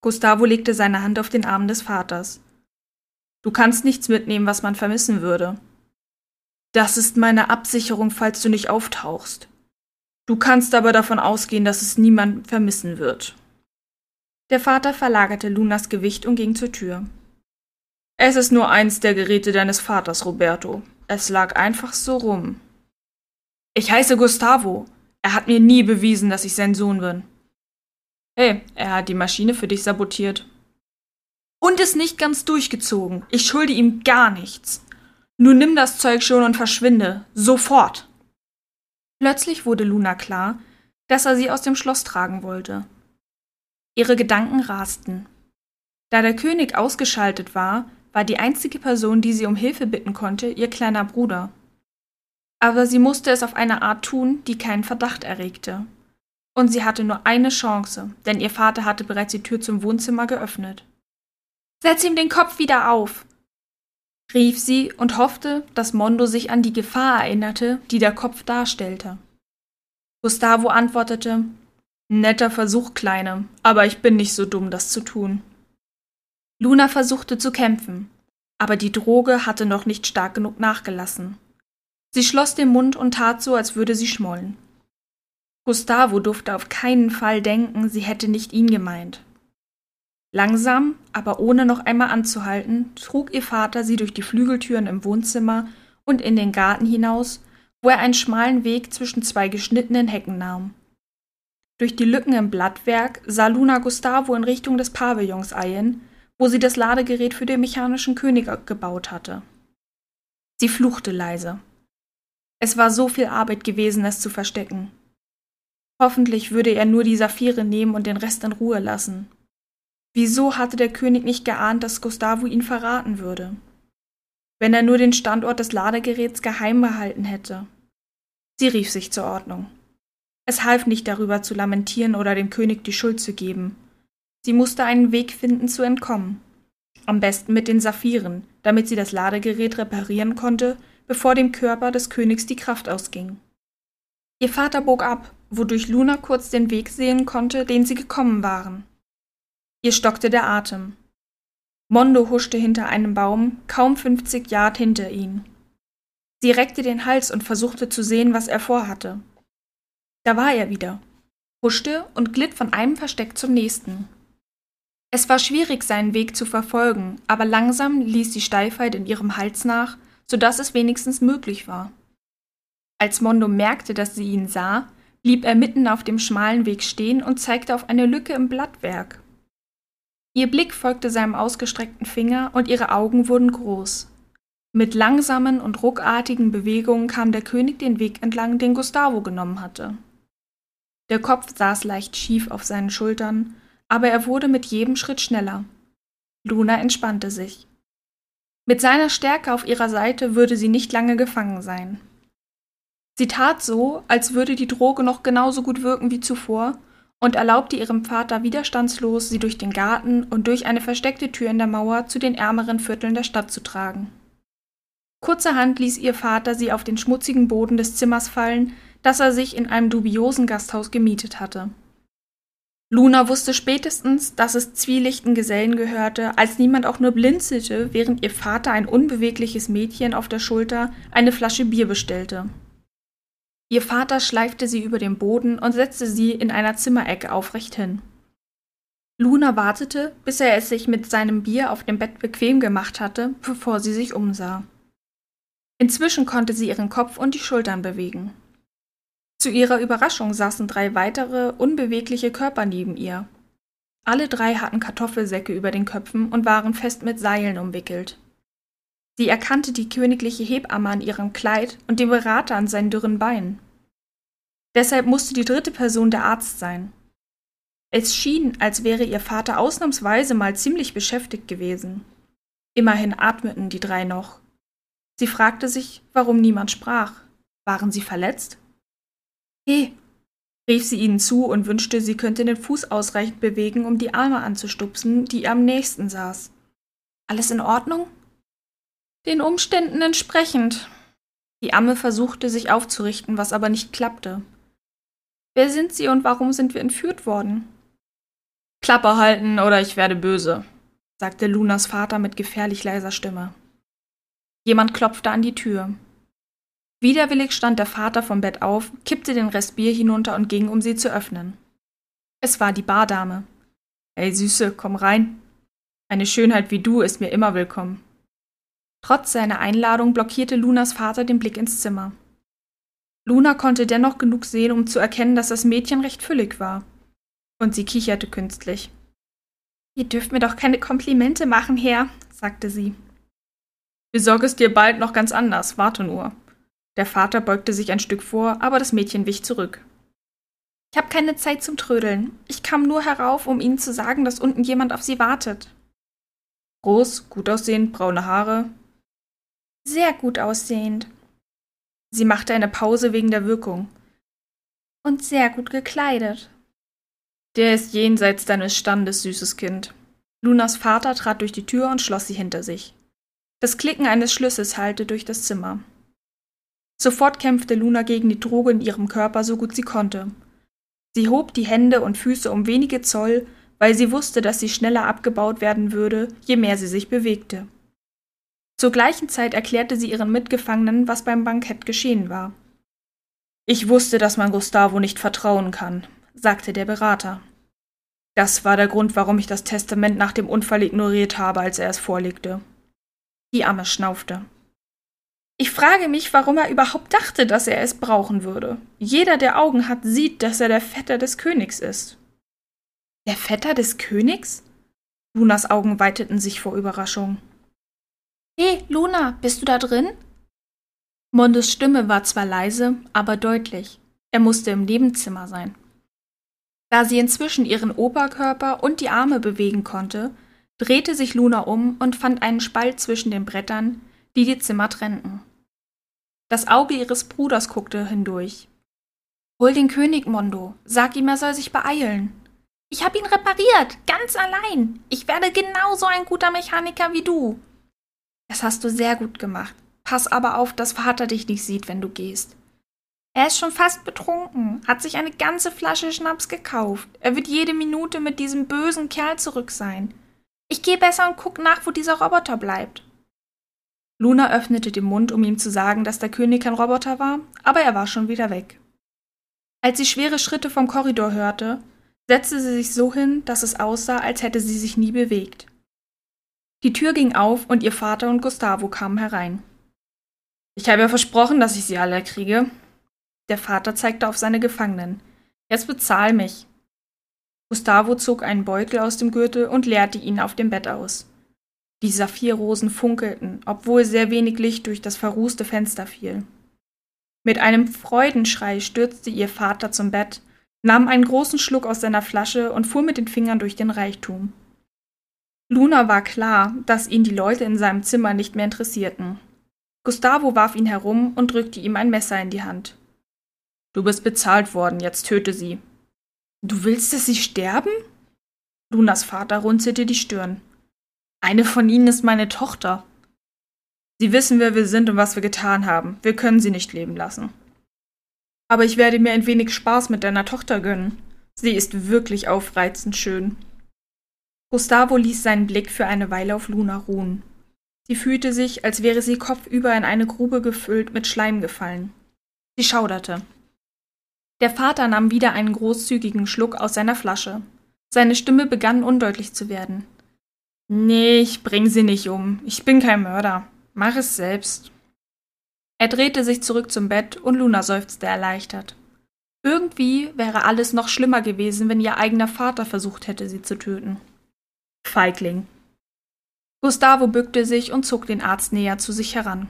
Gustavo legte seine Hand auf den Arm des Vaters. Du kannst nichts mitnehmen, was man vermissen würde. Das ist meine Absicherung, falls du nicht auftauchst. Du kannst aber davon ausgehen, dass es niemand vermissen wird. Der Vater verlagerte Lunas Gewicht und ging zur Tür. Es ist nur eins der Geräte deines Vaters, Roberto. Es lag einfach so rum. Ich heiße Gustavo. Er hat mir nie bewiesen, dass ich sein Sohn bin. Hey, er hat die Maschine für dich sabotiert und ist nicht ganz durchgezogen. Ich schulde ihm gar nichts. Nun nimm das Zeug schon und verschwinde. Sofort. Plötzlich wurde Luna klar, dass er sie aus dem Schloss tragen wollte. Ihre Gedanken rasten. Da der König ausgeschaltet war, war die einzige Person, die sie um Hilfe bitten konnte, ihr kleiner Bruder. Aber sie musste es auf eine Art tun, die keinen Verdacht erregte. Und sie hatte nur eine Chance, denn ihr Vater hatte bereits die Tür zum Wohnzimmer geöffnet. Setz ihm den Kopf wieder auf, rief sie und hoffte, dass Mondo sich an die Gefahr erinnerte, die der Kopf darstellte. Gustavo antwortete Netter Versuch, Kleine, aber ich bin nicht so dumm, das zu tun. Luna versuchte zu kämpfen, aber die Droge hatte noch nicht stark genug nachgelassen. Sie schloss den Mund und tat so, als würde sie schmollen. Gustavo durfte auf keinen Fall denken, sie hätte nicht ihn gemeint. Langsam, aber ohne noch einmal anzuhalten, trug ihr Vater sie durch die Flügeltüren im Wohnzimmer und in den Garten hinaus, wo er einen schmalen Weg zwischen zwei geschnittenen Hecken nahm. Durch die Lücken im Blattwerk sah Luna Gustavo in Richtung des Pavillons eilen, wo sie das Ladegerät für den mechanischen König gebaut hatte. Sie fluchte leise. Es war so viel Arbeit gewesen, es zu verstecken. Hoffentlich würde er nur die Saphire nehmen und den Rest in Ruhe lassen. Wieso hatte der König nicht geahnt, dass Gustavo ihn verraten würde? Wenn er nur den Standort des Ladegeräts geheim behalten hätte. Sie rief sich zur Ordnung. Es half nicht darüber zu lamentieren oder dem König die Schuld zu geben. Sie musste einen Weg finden zu entkommen. Am besten mit den Saphiren, damit sie das Ladegerät reparieren konnte, bevor dem Körper des Königs die Kraft ausging. Ihr Vater bog ab, wodurch Luna kurz den Weg sehen konnte, den sie gekommen waren. Ihr stockte der Atem. Mondo huschte hinter einem Baum, kaum fünfzig Yard hinter ihnen. Sie reckte den Hals und versuchte zu sehen, was er vorhatte. Da war er wieder, huschte und glitt von einem Versteck zum nächsten. Es war schwierig, seinen Weg zu verfolgen, aber langsam ließ die Steifheit in ihrem Hals nach, so dass es wenigstens möglich war. Als Mondo merkte, dass sie ihn sah, blieb er mitten auf dem schmalen Weg stehen und zeigte auf eine Lücke im Blattwerk. Ihr Blick folgte seinem ausgestreckten Finger und ihre Augen wurden groß. Mit langsamen und ruckartigen Bewegungen kam der König den Weg entlang, den Gustavo genommen hatte. Der Kopf saß leicht schief auf seinen Schultern, aber er wurde mit jedem Schritt schneller. Luna entspannte sich. Mit seiner Stärke auf ihrer Seite würde sie nicht lange gefangen sein. Sie tat so, als würde die Droge noch genauso gut wirken wie zuvor und erlaubte ihrem Vater widerstandslos, sie durch den Garten und durch eine versteckte Tür in der Mauer zu den ärmeren Vierteln der Stadt zu tragen. Kurzerhand ließ ihr Vater sie auf den schmutzigen Boden des Zimmers fallen, das er sich in einem dubiosen Gasthaus gemietet hatte. Luna wusste spätestens, dass es zwielichten Gesellen gehörte, als niemand auch nur blinzelte, während ihr Vater ein unbewegliches Mädchen auf der Schulter eine Flasche Bier bestellte. Ihr Vater schleifte sie über den Boden und setzte sie in einer Zimmerecke aufrecht hin. Luna wartete, bis er es sich mit seinem Bier auf dem Bett bequem gemacht hatte, bevor sie sich umsah. Inzwischen konnte sie ihren Kopf und die Schultern bewegen. Zu ihrer Überraschung saßen drei weitere, unbewegliche Körper neben ihr. Alle drei hatten Kartoffelsäcke über den Köpfen und waren fest mit Seilen umwickelt. Sie erkannte die königliche Hebamme an ihrem Kleid und den Berater an seinen dürren Beinen. Deshalb musste die dritte Person der Arzt sein. Es schien, als wäre ihr Vater ausnahmsweise mal ziemlich beschäftigt gewesen. Immerhin atmeten die drei noch. Sie fragte sich, warum niemand sprach. Waren sie verletzt? He, rief sie ihnen zu und wünschte, sie könnte den Fuß ausreichend bewegen, um die Arme anzustupsen, die ihr am nächsten saß. Alles in Ordnung? Den Umständen entsprechend. Die Amme versuchte sich aufzurichten, was aber nicht klappte. Wer sind Sie und warum sind wir entführt worden? Klappe halten oder ich werde böse, sagte Lunas Vater mit gefährlich leiser Stimme. Jemand klopfte an die Tür. Widerwillig stand der Vater vom Bett auf, kippte den Rest Bier hinunter und ging, um sie zu öffnen. Es war die Bardame. Ey, Süße, komm rein. Eine Schönheit wie du ist mir immer willkommen. Trotz seiner Einladung blockierte Lunas Vater den Blick ins Zimmer. Luna konnte dennoch genug sehen, um zu erkennen, dass das Mädchen recht füllig war. Und sie kicherte künstlich. Ihr dürft mir doch keine Komplimente machen, Herr, sagte sie. Besorge es dir bald noch ganz anders, warte nur. Der Vater beugte sich ein Stück vor, aber das Mädchen wich zurück. Ich habe keine Zeit zum Trödeln. Ich kam nur herauf, um Ihnen zu sagen, dass unten jemand auf Sie wartet. Groß, gut aussehend, braune Haare. Sehr gut aussehend. Sie machte eine Pause wegen der Wirkung. Und sehr gut gekleidet. Der ist jenseits deines Standes, süßes Kind. Lunas Vater trat durch die Tür und schloss sie hinter sich. Das Klicken eines Schlüssels hallte durch das Zimmer. Sofort kämpfte Luna gegen die Droge in ihrem Körper so gut sie konnte. Sie hob die Hände und Füße um wenige Zoll, weil sie wusste, dass sie schneller abgebaut werden würde, je mehr sie sich bewegte. Zur gleichen Zeit erklärte sie ihren Mitgefangenen, was beim Bankett geschehen war. Ich wusste, dass man Gustavo nicht vertrauen kann, sagte der Berater. Das war der Grund, warum ich das Testament nach dem Unfall ignoriert habe, als er es vorlegte. Die Amme schnaufte. Ich frage mich, warum er überhaupt dachte, dass er es brauchen würde. Jeder, der Augen hat, sieht, dass er der Vetter des Königs ist. Der Vetter des Königs? Lunas Augen weiteten sich vor Überraschung. Hey, Luna, bist du da drin? Mondes Stimme war zwar leise, aber deutlich. Er musste im Nebenzimmer sein. Da sie inzwischen ihren Oberkörper und die Arme bewegen konnte, drehte sich Luna um und fand einen Spalt zwischen den Brettern, die die Zimmer trennten. Das Auge ihres Bruders guckte hindurch. Hol den König, Mondo. Sag ihm, er soll sich beeilen. Ich hab ihn repariert, ganz allein. Ich werde genauso ein guter Mechaniker wie du. Das hast du sehr gut gemacht. Pass aber auf, dass Vater dich nicht sieht, wenn du gehst. Er ist schon fast betrunken, hat sich eine ganze Flasche Schnaps gekauft. Er wird jede Minute mit diesem bösen Kerl zurück sein. Ich gehe besser und guck nach, wo dieser Roboter bleibt. Luna öffnete den Mund, um ihm zu sagen, dass der König kein Roboter war, aber er war schon wieder weg. Als sie schwere Schritte vom Korridor hörte, setzte sie sich so hin, dass es aussah, als hätte sie sich nie bewegt. Die Tür ging auf und ihr Vater und Gustavo kamen herein. Ich habe ja versprochen, dass ich sie alle kriege. Der Vater zeigte auf seine Gefangenen. Jetzt bezahl mich. Gustavo zog einen Beutel aus dem Gürtel und leerte ihn auf dem Bett aus. Die Saphirrosen funkelten, obwohl sehr wenig Licht durch das verrußte Fenster fiel. Mit einem Freudenschrei stürzte ihr Vater zum Bett, nahm einen großen Schluck aus seiner Flasche und fuhr mit den Fingern durch den Reichtum. Luna war klar, dass ihn die Leute in seinem Zimmer nicht mehr interessierten. Gustavo warf ihn herum und drückte ihm ein Messer in die Hand. Du bist bezahlt worden, jetzt töte sie. Du willst, dass sie sterben? Lunas Vater runzelte die Stirn. Eine von ihnen ist meine Tochter. Sie wissen, wer wir sind und was wir getan haben. Wir können sie nicht leben lassen. Aber ich werde mir ein wenig Spaß mit deiner Tochter gönnen, Sie ist wirklich aufreizend schön. Gustavo ließ seinen Blick für eine Weile auf Luna ruhen. Sie fühlte sich, als wäre sie kopfüber in eine Grube gefüllt mit Schleim gefallen. Sie schauderte. Der Vater nahm wieder einen großzügigen Schluck aus seiner Flasche. Seine Stimme begann undeutlich zu werden. Nee, ich bring sie nicht um. Ich bin kein Mörder. Mach es selbst. Er drehte sich zurück zum Bett und Luna seufzte erleichtert. Irgendwie wäre alles noch schlimmer gewesen, wenn ihr eigener Vater versucht hätte, sie zu töten. Feigling. Gustavo bückte sich und zog den Arzt näher zu sich heran.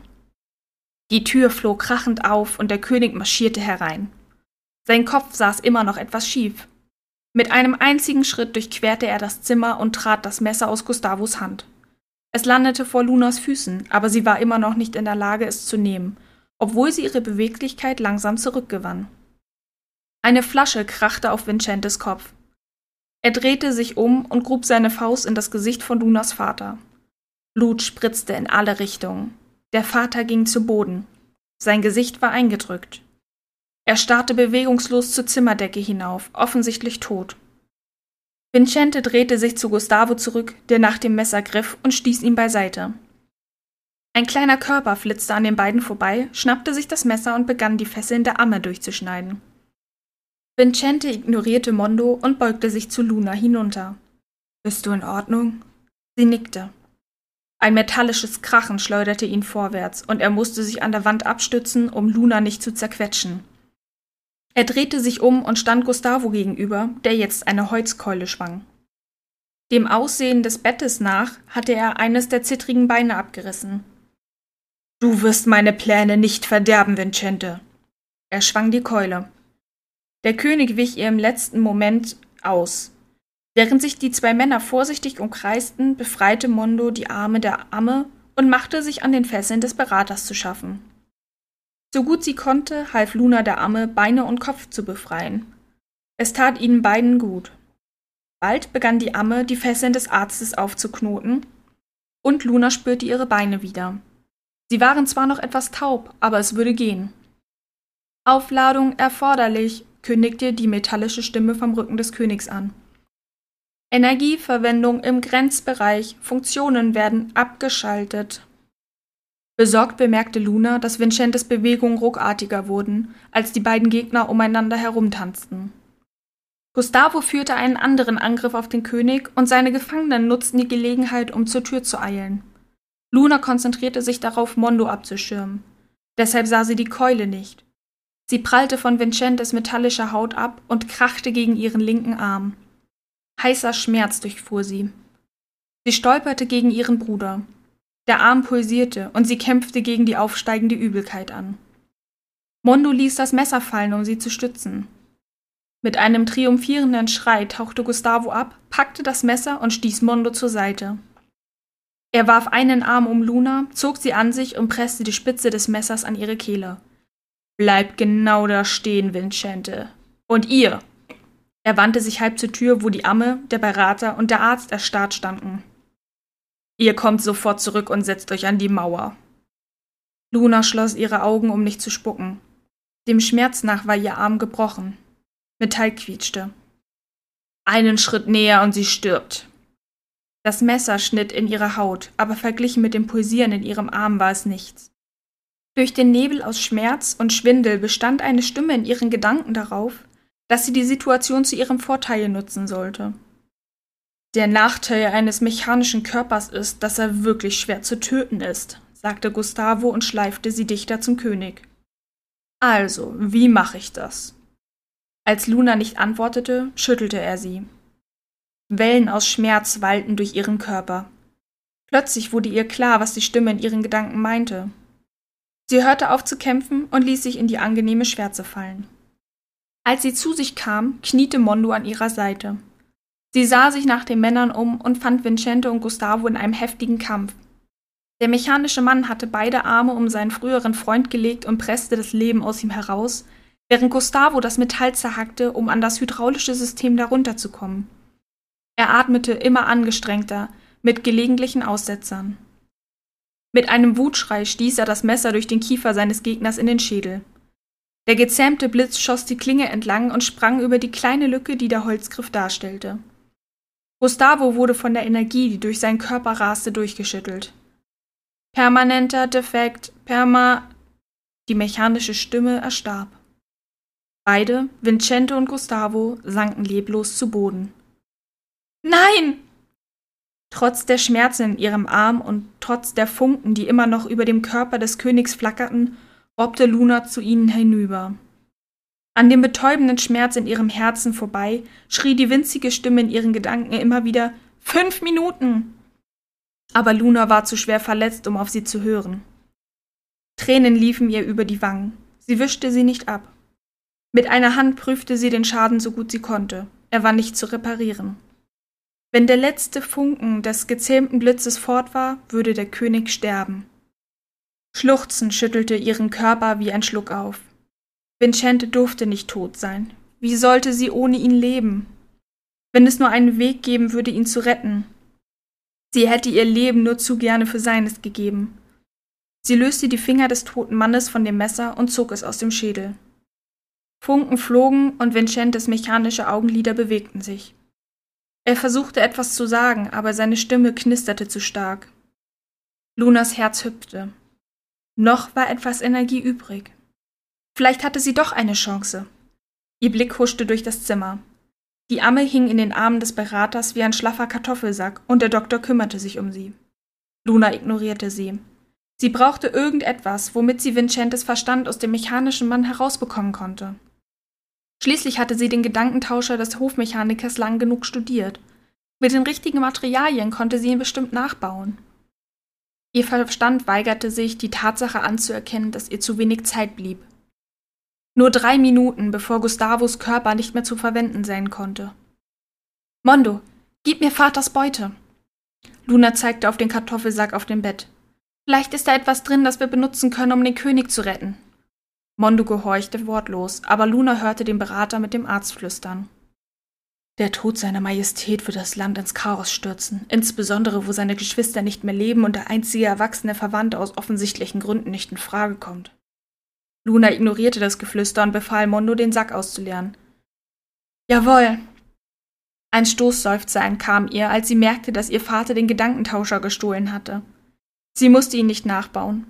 Die Tür flog krachend auf und der König marschierte herein. Sein Kopf saß immer noch etwas schief. Mit einem einzigen Schritt durchquerte er das Zimmer und trat das Messer aus Gustavos Hand. Es landete vor Lunas Füßen, aber sie war immer noch nicht in der Lage, es zu nehmen, obwohl sie ihre Beweglichkeit langsam zurückgewann. Eine Flasche krachte auf Vincentes Kopf. Er drehte sich um und grub seine Faust in das Gesicht von Lunas Vater. Blut spritzte in alle Richtungen. Der Vater ging zu Boden. Sein Gesicht war eingedrückt. Er starrte bewegungslos zur Zimmerdecke hinauf, offensichtlich tot. Vincente drehte sich zu Gustavo zurück, der nach dem Messer griff und stieß ihn beiseite. Ein kleiner Körper flitzte an den beiden vorbei, schnappte sich das Messer und begann die Fesseln der Amme durchzuschneiden. Vincente ignorierte Mondo und beugte sich zu Luna hinunter. Bist du in Ordnung? Sie nickte. Ein metallisches Krachen schleuderte ihn vorwärts, und er musste sich an der Wand abstützen, um Luna nicht zu zerquetschen. Er drehte sich um und stand Gustavo gegenüber, der jetzt eine Holzkeule schwang. Dem Aussehen des Bettes nach hatte er eines der zittrigen Beine abgerissen. Du wirst meine Pläne nicht verderben, Vincente. Er schwang die Keule. Der König wich ihr im letzten Moment aus. Während sich die zwei Männer vorsichtig umkreisten, befreite Mondo die Arme der Amme und machte sich an den Fesseln des Beraters zu schaffen. So gut sie konnte, half Luna der Amme, Beine und Kopf zu befreien. Es tat ihnen beiden gut. Bald begann die Amme, die Fesseln des Arztes aufzuknoten, und Luna spürte ihre Beine wieder. Sie waren zwar noch etwas taub, aber es würde gehen. Aufladung erforderlich, kündigte die metallische Stimme vom Rücken des Königs an. Energieverwendung im Grenzbereich, Funktionen werden abgeschaltet. Besorgt bemerkte Luna, dass Vincentes Bewegungen ruckartiger wurden, als die beiden Gegner umeinander herumtanzten. Gustavo führte einen anderen Angriff auf den König und seine Gefangenen nutzten die Gelegenheit, um zur Tür zu eilen. Luna konzentrierte sich darauf, Mondo abzuschirmen. Deshalb sah sie die Keule nicht. Sie prallte von Vincentes metallischer Haut ab und krachte gegen ihren linken Arm. Heißer Schmerz durchfuhr sie. Sie stolperte gegen ihren Bruder. Der Arm pulsierte und sie kämpfte gegen die aufsteigende Übelkeit an. Mondo ließ das Messer fallen, um sie zu stützen. Mit einem triumphierenden Schrei tauchte Gustavo ab, packte das Messer und stieß Mondo zur Seite. Er warf einen Arm um Luna, zog sie an sich und presste die Spitze des Messers an ihre Kehle. Bleib genau da stehen, Vincente. Und ihr! Er wandte sich halb zur Tür, wo die Amme, der Berater und der Arzt erstarrt standen. Ihr kommt sofort zurück und setzt euch an die Mauer. Luna schloss ihre Augen, um nicht zu spucken. Dem Schmerz nach war ihr Arm gebrochen. Metall quietschte. Einen Schritt näher und sie stirbt. Das Messer schnitt in ihre Haut, aber verglichen mit dem Pulsieren in ihrem Arm war es nichts. Durch den Nebel aus Schmerz und Schwindel bestand eine Stimme in ihren Gedanken darauf, dass sie die Situation zu ihrem Vorteil nutzen sollte. Der Nachteil eines mechanischen Körpers ist, dass er wirklich schwer zu töten ist, sagte Gustavo und schleifte sie dichter zum König. Also, wie mache ich das? Als Luna nicht antwortete, schüttelte er sie. Wellen aus Schmerz wallten durch ihren Körper. Plötzlich wurde ihr klar, was die Stimme in ihren Gedanken meinte. Sie hörte auf zu kämpfen und ließ sich in die angenehme Schwärze fallen. Als sie zu sich kam, kniete Mondo an ihrer Seite. Sie sah sich nach den Männern um und fand Vincente und Gustavo in einem heftigen Kampf. Der mechanische Mann hatte beide Arme um seinen früheren Freund gelegt und presste das Leben aus ihm heraus, während Gustavo das Metall zerhackte, um an das hydraulische System darunter zu kommen. Er atmete immer angestrengter, mit gelegentlichen Aussetzern. Mit einem Wutschrei stieß er das Messer durch den Kiefer seines Gegners in den Schädel. Der gezähmte Blitz schoss die Klinge entlang und sprang über die kleine Lücke, die der Holzgriff darstellte. Gustavo wurde von der Energie, die durch seinen Körper raste, durchgeschüttelt. Permanenter Defekt, Perma. Die mechanische Stimme erstarb. Beide, Vincente und Gustavo, sanken leblos zu Boden. Nein! Trotz der Schmerzen in ihrem Arm und trotz der Funken, die immer noch über dem Körper des Königs flackerten, robbte Luna zu ihnen hinüber. An dem betäubenden Schmerz in ihrem Herzen vorbei schrie die winzige Stimme in ihren Gedanken immer wieder Fünf Minuten. Aber Luna war zu schwer verletzt, um auf sie zu hören. Tränen liefen ihr über die Wangen. Sie wischte sie nicht ab. Mit einer Hand prüfte sie den Schaden so gut sie konnte. Er war nicht zu reparieren. Wenn der letzte Funken des gezähmten Blitzes fort war, würde der König sterben. Schluchzen schüttelte ihren Körper wie ein Schluck auf. Vincente durfte nicht tot sein. Wie sollte sie ohne ihn leben? Wenn es nur einen Weg geben würde, ihn zu retten. Sie hätte ihr Leben nur zu gerne für seines gegeben. Sie löste die Finger des toten Mannes von dem Messer und zog es aus dem Schädel. Funken flogen und Vincentes mechanische Augenlider bewegten sich. Er versuchte etwas zu sagen, aber seine Stimme knisterte zu stark. Lunas Herz hüpfte. Noch war etwas Energie übrig. Vielleicht hatte sie doch eine Chance. Ihr Blick huschte durch das Zimmer. Die Amme hing in den Armen des Beraters wie ein schlaffer Kartoffelsack und der Doktor kümmerte sich um sie. Luna ignorierte sie. Sie brauchte irgendetwas, womit sie Vincentes Verstand aus dem mechanischen Mann herausbekommen konnte. Schließlich hatte sie den Gedankentauscher des Hofmechanikers lang genug studiert. Mit den richtigen Materialien konnte sie ihn bestimmt nachbauen. Ihr Verstand weigerte sich, die Tatsache anzuerkennen, dass ihr zu wenig Zeit blieb. Nur drei Minuten, bevor Gustavos Körper nicht mehr zu verwenden sein konnte. Mondo, gib mir Vaters Beute. Luna zeigte auf den Kartoffelsack auf dem Bett. Vielleicht ist da etwas drin, das wir benutzen können, um den König zu retten. Mondo gehorchte wortlos, aber Luna hörte den Berater mit dem Arzt flüstern. Der Tod seiner Majestät wird das Land ins Chaos stürzen, insbesondere wo seine Geschwister nicht mehr leben und der einzige erwachsene Verwandte aus offensichtlichen Gründen nicht in Frage kommt. Luna ignorierte das Geflüster und befahl Mondo, den Sack auszuleeren. Jawohl. Ein Stoßseufzer entkam ihr, als sie merkte, dass ihr Vater den Gedankentauscher gestohlen hatte. Sie musste ihn nicht nachbauen.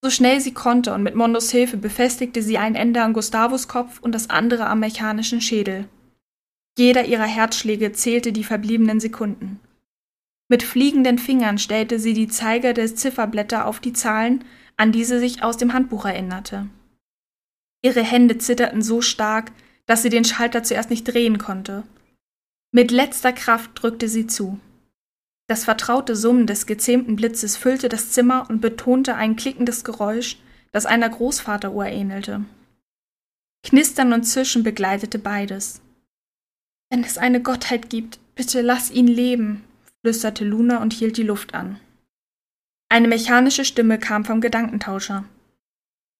So schnell sie konnte und mit Mondos Hilfe befestigte sie ein Ende an Gustavos Kopf und das andere am mechanischen Schädel. Jeder ihrer Herzschläge zählte die verbliebenen Sekunden. Mit fliegenden Fingern stellte sie die Zeiger der Zifferblätter auf die Zahlen, an die sie sich aus dem Handbuch erinnerte. Ihre Hände zitterten so stark, dass sie den Schalter zuerst nicht drehen konnte. Mit letzter Kraft drückte sie zu. Das vertraute Summen des gezähmten Blitzes füllte das Zimmer und betonte ein klickendes Geräusch, das einer Großvateruhr ähnelte. Knistern und Zischen begleitete beides. Wenn es eine Gottheit gibt, bitte lass ihn leben, flüsterte Luna und hielt die Luft an. Eine mechanische Stimme kam vom Gedankentauscher.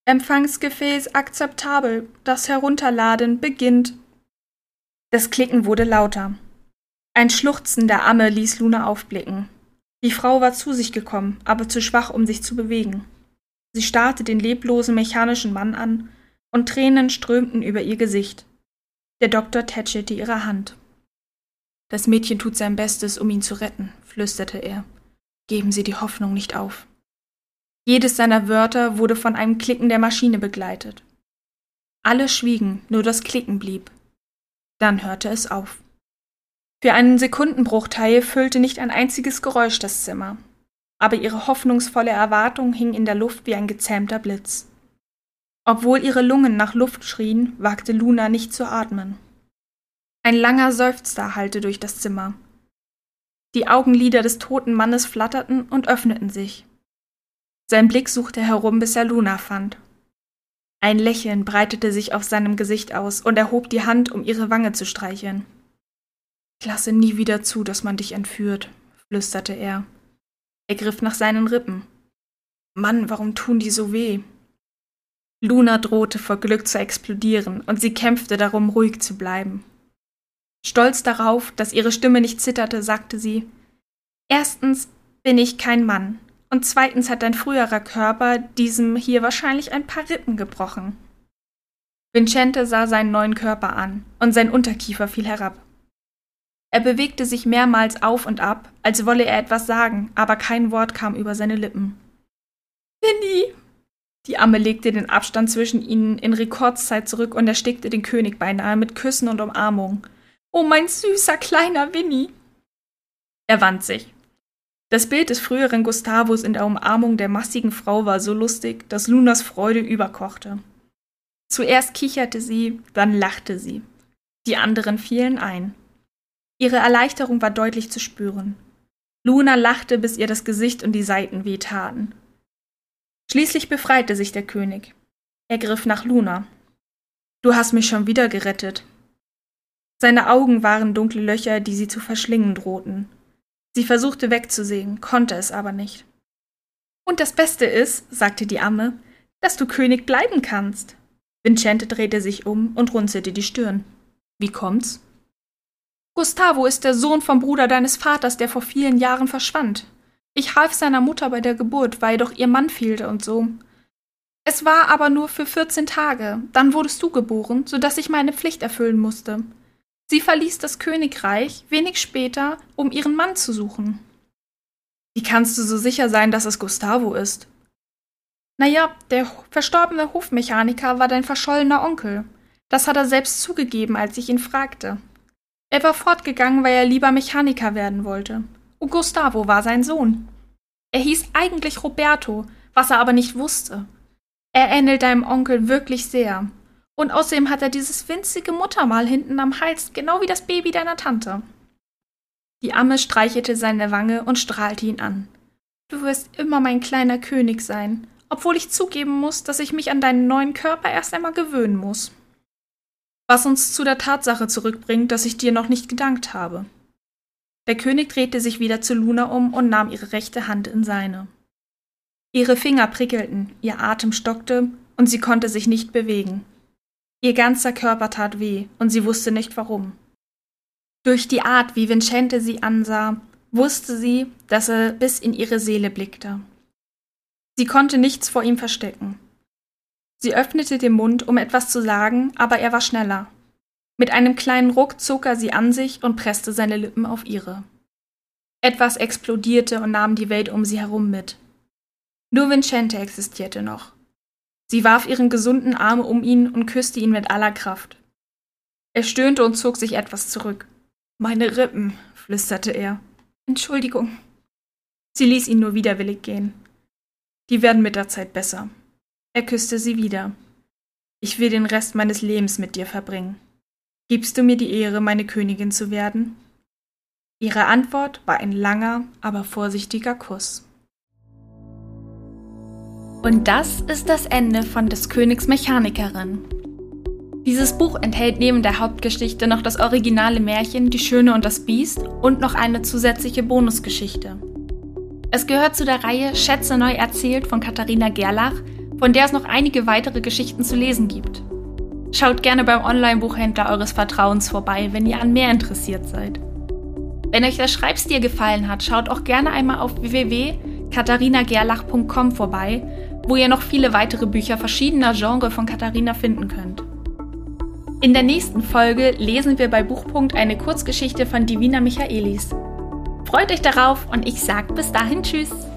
Empfangsgefäß akzeptabel. Das Herunterladen beginnt. Das Klicken wurde lauter. Ein Schluchzen der Amme ließ Luna aufblicken. Die Frau war zu sich gekommen, aber zu schwach, um sich zu bewegen. Sie starrte den leblosen mechanischen Mann an, und Tränen strömten über ihr Gesicht. Der Doktor tätschelte ihre Hand. Das Mädchen tut sein Bestes, um ihn zu retten, flüsterte er. Geben Sie die Hoffnung nicht auf. Jedes seiner Wörter wurde von einem Klicken der Maschine begleitet. Alle schwiegen, nur das Klicken blieb. Dann hörte es auf. Für einen Sekundenbruchteil füllte nicht ein einziges Geräusch das Zimmer, aber ihre hoffnungsvolle Erwartung hing in der Luft wie ein gezähmter Blitz. Obwohl ihre Lungen nach Luft schrien, wagte Luna nicht zu atmen. Ein langer Seufzer hallte durch das Zimmer. Die Augenlider des toten Mannes flatterten und öffneten sich. Sein Blick suchte herum, bis er Luna fand. Ein Lächeln breitete sich auf seinem Gesicht aus, und er hob die Hand, um ihre Wange zu streicheln. Ich lasse nie wieder zu, dass man dich entführt, flüsterte er. Er griff nach seinen Rippen. Mann, warum tun die so weh? Luna drohte vor Glück zu explodieren, und sie kämpfte darum, ruhig zu bleiben. Stolz darauf, dass ihre Stimme nicht zitterte, sagte sie Erstens bin ich kein Mann, und zweitens hat dein früherer Körper diesem hier wahrscheinlich ein paar Rippen gebrochen. Vincente sah seinen neuen Körper an und sein Unterkiefer fiel herab. Er bewegte sich mehrmals auf und ab, als wolle er etwas sagen, aber kein Wort kam über seine Lippen. Winnie! Die Amme legte den Abstand zwischen ihnen in Rekordzeit zurück und erstickte den König beinahe mit Küssen und Umarmungen. Oh, mein süßer kleiner Winnie! Er wand sich. Das Bild des früheren Gustavus in der Umarmung der massigen Frau war so lustig, dass Lunas Freude überkochte. Zuerst kicherte sie, dann lachte sie. Die anderen fielen ein. Ihre Erleichterung war deutlich zu spüren. Luna lachte, bis ihr das Gesicht und die Seiten wehtaten. Schließlich befreite sich der König. Er griff nach Luna. Du hast mich schon wieder gerettet. Seine Augen waren dunkle Löcher, die sie zu verschlingen drohten. Sie versuchte wegzusehen, konnte es aber nicht. Und das Beste ist, sagte die Amme, dass du König bleiben kannst. Vincente drehte sich um und runzelte die Stirn. Wie kommt's? Gustavo ist der Sohn vom Bruder deines Vaters, der vor vielen Jahren verschwand. Ich half seiner Mutter bei der Geburt, weil doch ihr Mann fehlte und so. Es war aber nur für 14 Tage. Dann wurdest du geboren, so dass ich meine Pflicht erfüllen musste. Sie verließ das Königreich wenig später, um ihren Mann zu suchen. Wie kannst du so sicher sein, dass es Gustavo ist? Naja, der verstorbene Hofmechaniker war dein verschollener Onkel. Das hat er selbst zugegeben, als ich ihn fragte. Er war fortgegangen, weil er lieber Mechaniker werden wollte. Und Gustavo war sein Sohn. Er hieß eigentlich Roberto, was er aber nicht wusste. Er ähnelt deinem Onkel wirklich sehr. Und außerdem hat er dieses winzige Muttermal hinten am Hals, genau wie das Baby deiner Tante. Die Amme streichelte seine Wange und strahlte ihn an. Du wirst immer mein kleiner König sein, obwohl ich zugeben muss, dass ich mich an deinen neuen Körper erst einmal gewöhnen muss. Was uns zu der Tatsache zurückbringt, dass ich dir noch nicht gedankt habe. Der König drehte sich wieder zu Luna um und nahm ihre rechte Hand in seine. Ihre Finger prickelten, ihr Atem stockte und sie konnte sich nicht bewegen. Ihr ganzer Körper tat weh und sie wusste nicht warum. Durch die Art, wie Vincente sie ansah, wusste sie, dass er bis in ihre Seele blickte. Sie konnte nichts vor ihm verstecken. Sie öffnete den Mund, um etwas zu sagen, aber er war schneller. Mit einem kleinen Ruck zog er sie an sich und presste seine Lippen auf ihre. Etwas explodierte und nahm die Welt um sie herum mit. Nur Vincente existierte noch. Sie warf ihren gesunden Arm um ihn und küsste ihn mit aller Kraft. Er stöhnte und zog sich etwas zurück. Meine Rippen, flüsterte er. Entschuldigung. Sie ließ ihn nur widerwillig gehen. Die werden mit der Zeit besser. Er küsste sie wieder. Ich will den Rest meines Lebens mit dir verbringen. Gibst du mir die Ehre, meine Königin zu werden? Ihre Antwort war ein langer, aber vorsichtiger Kuss. Und das ist das Ende von des Königs Mechanikerin. Dieses Buch enthält neben der Hauptgeschichte noch das originale Märchen Die Schöne und das Biest und noch eine zusätzliche Bonusgeschichte. Es gehört zu der Reihe Schätze neu erzählt von Katharina Gerlach, von der es noch einige weitere Geschichten zu lesen gibt. Schaut gerne beim Online-Buchhändler eures Vertrauens vorbei, wenn ihr an mehr interessiert seid. Wenn euch das Schreibstil gefallen hat, schaut auch gerne einmal auf www.katharinagerlach.com vorbei, wo ihr noch viele weitere Bücher verschiedener Genres von Katharina finden könnt. In der nächsten Folge lesen wir bei Buchpunkt eine Kurzgeschichte von Divina Michaelis. Freut euch darauf und ich sag bis dahin Tschüss!